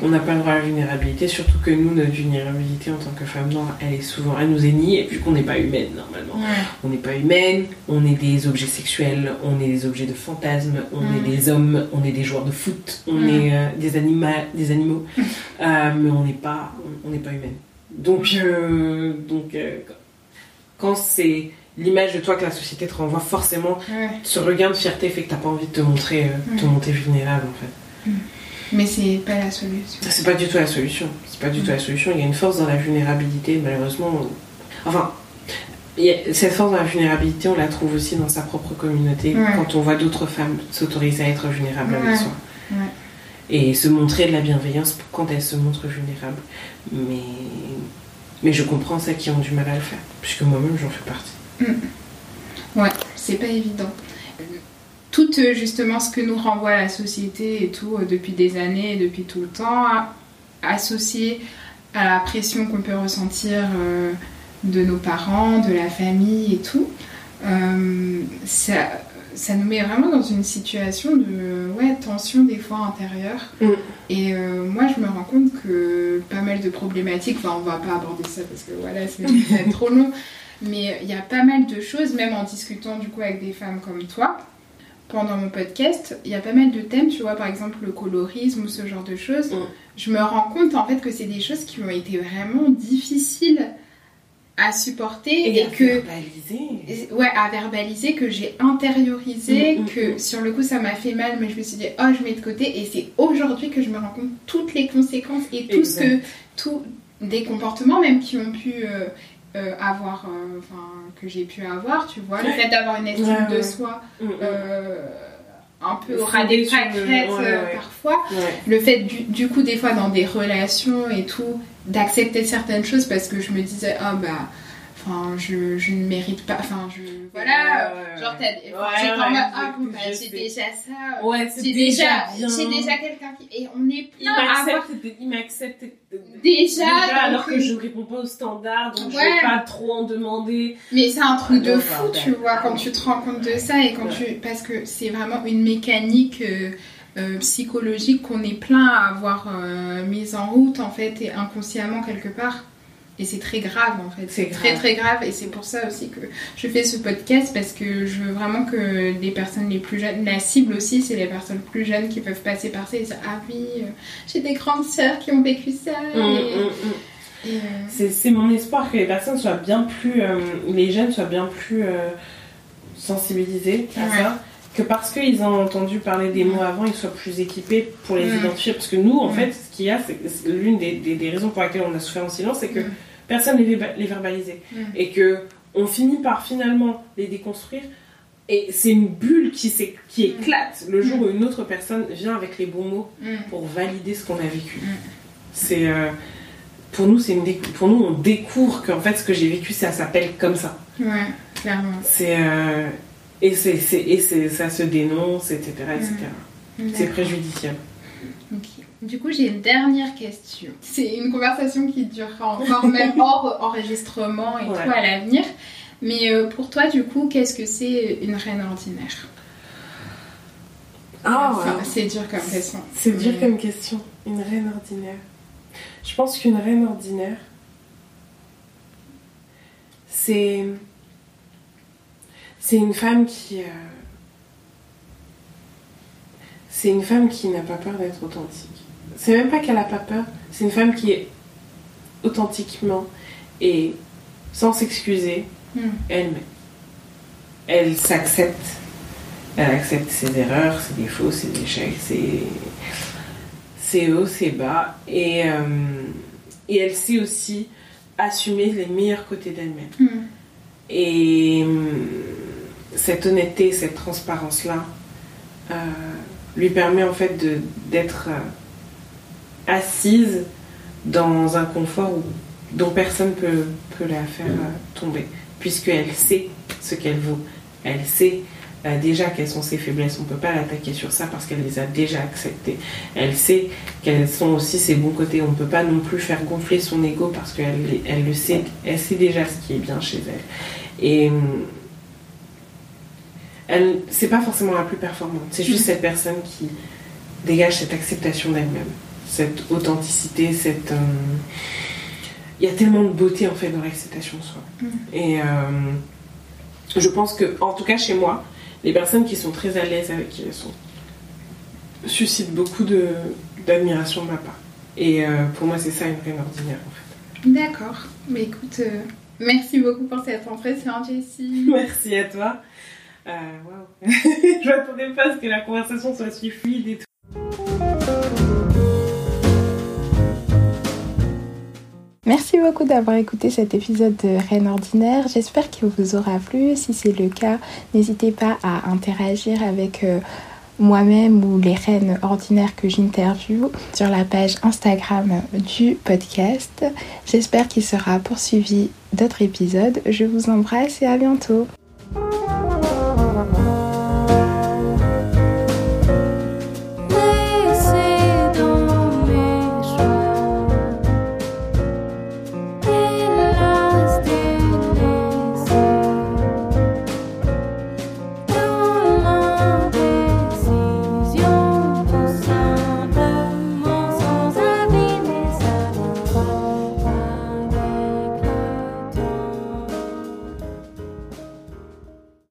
On n'a pas le droit à la vulnérabilité, surtout que nous, notre vulnérabilité en tant que femme noire, elle est souvent, elle nous est niée, vu qu'on n'est pas humaine normalement. Ouais. On n'est pas humaine, on est des objets sexuels, on est des objets de fantasmes, on Mm. est des hommes, on est des joueurs de foot, on Mm. est euh, des, anima- des animaux, Euh, mais on n'est pas, on n'est pas humaine. Donc, euh, donc quand c'est l'image de toi que la société te renvoie, forcément, Ouais. ce regain de fierté fait que t'as pas envie de te montrer, euh, te Mm. montrer vulnérable en fait. Mais c'est pas la solution. C'est pas du tout la solution. C'est pas du tout la solution. Il y a une force dans la vulnérabilité, malheureusement. on- Enfin, cette force dans la vulnérabilité, on la trouve aussi dans sa propre communauté, Ouais. quand on voit d'autres femmes s'autoriser à être vulnérables avec soi. Et se montrer de la bienveillance quand elles se montrent vulnérables. Mais, mais je comprends celles qui ont du mal à le faire, puisque moi-même j'en fais partie. Ouais, c'est pas évident. Tout euh, justement ce que nous renvoie la société et tout euh, depuis des années et depuis tout le temps, associé à la pression qu'on peut ressentir euh, de nos parents, de la famille et tout, euh, ça, ça nous met vraiment dans une situation de ouais, tension des fois intérieure. Mm. Et euh, moi je me rends compte que pas mal de problématiques, enfin on va pas aborder ça parce que voilà, c'est trop long. Mais il y a pas mal de choses, même en discutant du coup avec des femmes comme toi, pendant mon podcast, il y a pas mal de thèmes, tu vois, par exemple le colorisme ou ce genre de choses. Je me rends compte en fait que c'est des choses qui ont été vraiment difficiles à supporter et, à que verbaliser. ouais à verbaliser que j'ai intériorisé Mm, mm, que mm. sur le coup ça m'a fait mal mais je me suis dit oh je mets de côté et c'est aujourd'hui que je me rends compte toutes les conséquences et tout ce que Exact. tout des comportements même qui ont pu euh, euh, avoir euh, enfin que j'ai pu avoir tu vois le fait d'avoir une estime Ouais, de ouais. soi Mm, mm. euh, un peu Fondée au ras des sur le- pâquerettes ouais, euh, ouais. parfois Ouais. le fait du, du coup des fois dans des relations et tout d'accepter certaines choses parce que je me disais ah bah enfin je, je ne mérite pas enfin je voilà genre t'as Ouais, en mode je- ah bon bah je sais. déjà ça Ouais, c'est déjà j'ai déjà quelqu'un qui et on est Il plein à avoir m'accepte, il m'accepte Déjà, donc, alors que euh, je réponds pas aux standards, donc je Ouais. vais pas trop en demander. mais c'est un truc Ah de non, fou tu vois quand tu te rends compte de ça et quand Ouais. tu parce que c'est vraiment une mécanique euh, euh, psychologique qu'on est plein à avoir euh, mise en route en fait et inconsciemment quelque part et c'est très grave en fait C'est très grave. très grave et c'est pour ça aussi que je fais ce podcast parce que je veux vraiment que les personnes les plus jeunes la cible aussi c'est les personnes plus jeunes qui peuvent passer par ça et dire ah oui euh, j'ai des grandes sœurs qui ont vécu ça et, hum, hum. et, euh, C'est c'est mon espoir que les personnes soient bien plus. euh, les jeunes soient bien plus sensibilisés à Ouais. ça. Que parce qu'ils ont entendu parler des mots avant, ils soient plus équipés pour les Mm. identifier. Parce que nous, en Mm. fait, ce qu'il y a, c'est l'une des, des- des raisons pour lesquelles on a souffert en silence, c'est que Mm. personne ne les, les verbalisait. Mm. Et que on finit par finalement les déconstruire. Et c'est une bulle qui, qui éclate le jour où une autre personne vient avec les bons mots mm. pour valider ce qu'on a vécu. Mm. C'est euh, pour nous, c'est une pour nous, on découvre qu'en fait, ce que j'ai vécu, ça s'appelle comme ça. Ouais, clairement. C'est euh, et c'est c'est- et c'est ça se dénonce, etc., etc. C'est D'accord. préjudiciable. Ok. Du coup, j'ai une dernière question. C'est une conversation qui durera encore même hors enregistrement et Ouais. tout à l'avenir. Mais euh, pour toi, du coup, qu'est-ce que c'est une reine ordinaire? Enfin, C'est dur comme question. C'est dur Mais- comme question. Une reine ordinaire. Je pense qu'une reine ordinaire, c'est c'est une femme qui euh, c'est une femme qui n'a pas peur d'être authentique. C'est même pas qu'elle a pas peur, c'est une femme qui est authentiquement et sans s'excuser Hmm. elle-même. Elle s'accepte. Elle accepte ses erreurs, ses défauts, ses échecs, ses, ses hauts, ses bas. Et, euh, et elle sait aussi assumer les meilleurs côtés d'elle-même. Hmm. Et hum, cette honnêteté, cette transparence-là, euh, lui permet en fait d'être euh, assise dans un confort où- dont personne peut, peut la faire euh, tomber, puisqu'elle sait ce qu'elle vaut. Elle sait euh, déjà quelles sont ses faiblesses. On ne peut pas l'attaquer sur ça parce qu'elle les a déjà acceptées. Elle sait quels sont aussi ses bons côtés. On ne peut pas non plus faire gonfler son ego parce qu'elle elle le sait. Elle sait déjà ce qui est bien chez elle. Et hum, elle, c'est pas forcément la plus performante. C'est juste cette personne qui dégage cette acceptation d'elle-même, cette authenticité, cette. euh, Il y a tellement de beauté en fait dans l'acceptation de soi. Et euh, je pense que, en tout cas chez moi, les personnes qui sont très à l'aise avec qui elles sont suscitent beaucoup de- d'admiration de ma part. Et euh, pour moi, c'est ça une reine ordinaire en fait. D'accord. Mais écoute, merci beaucoup pour cette entretien, Jessie. Merci à toi. Euh, waouh. je m'attendais pas à ce que la conversation soit si fluide et tout. Merci beaucoup d'avoir écouté cet épisode de Reine Ordinaire. J'espère qu'il vous aura plu. Si c'est le cas, n'hésitez pas à interagir avec euh, moi-même ou les reines ordinaires que j'interviewe sur la page Instagram du podcast. J'espère qu'il sera poursuivi d'autres épisodes. Je vous embrasse et à bientôt.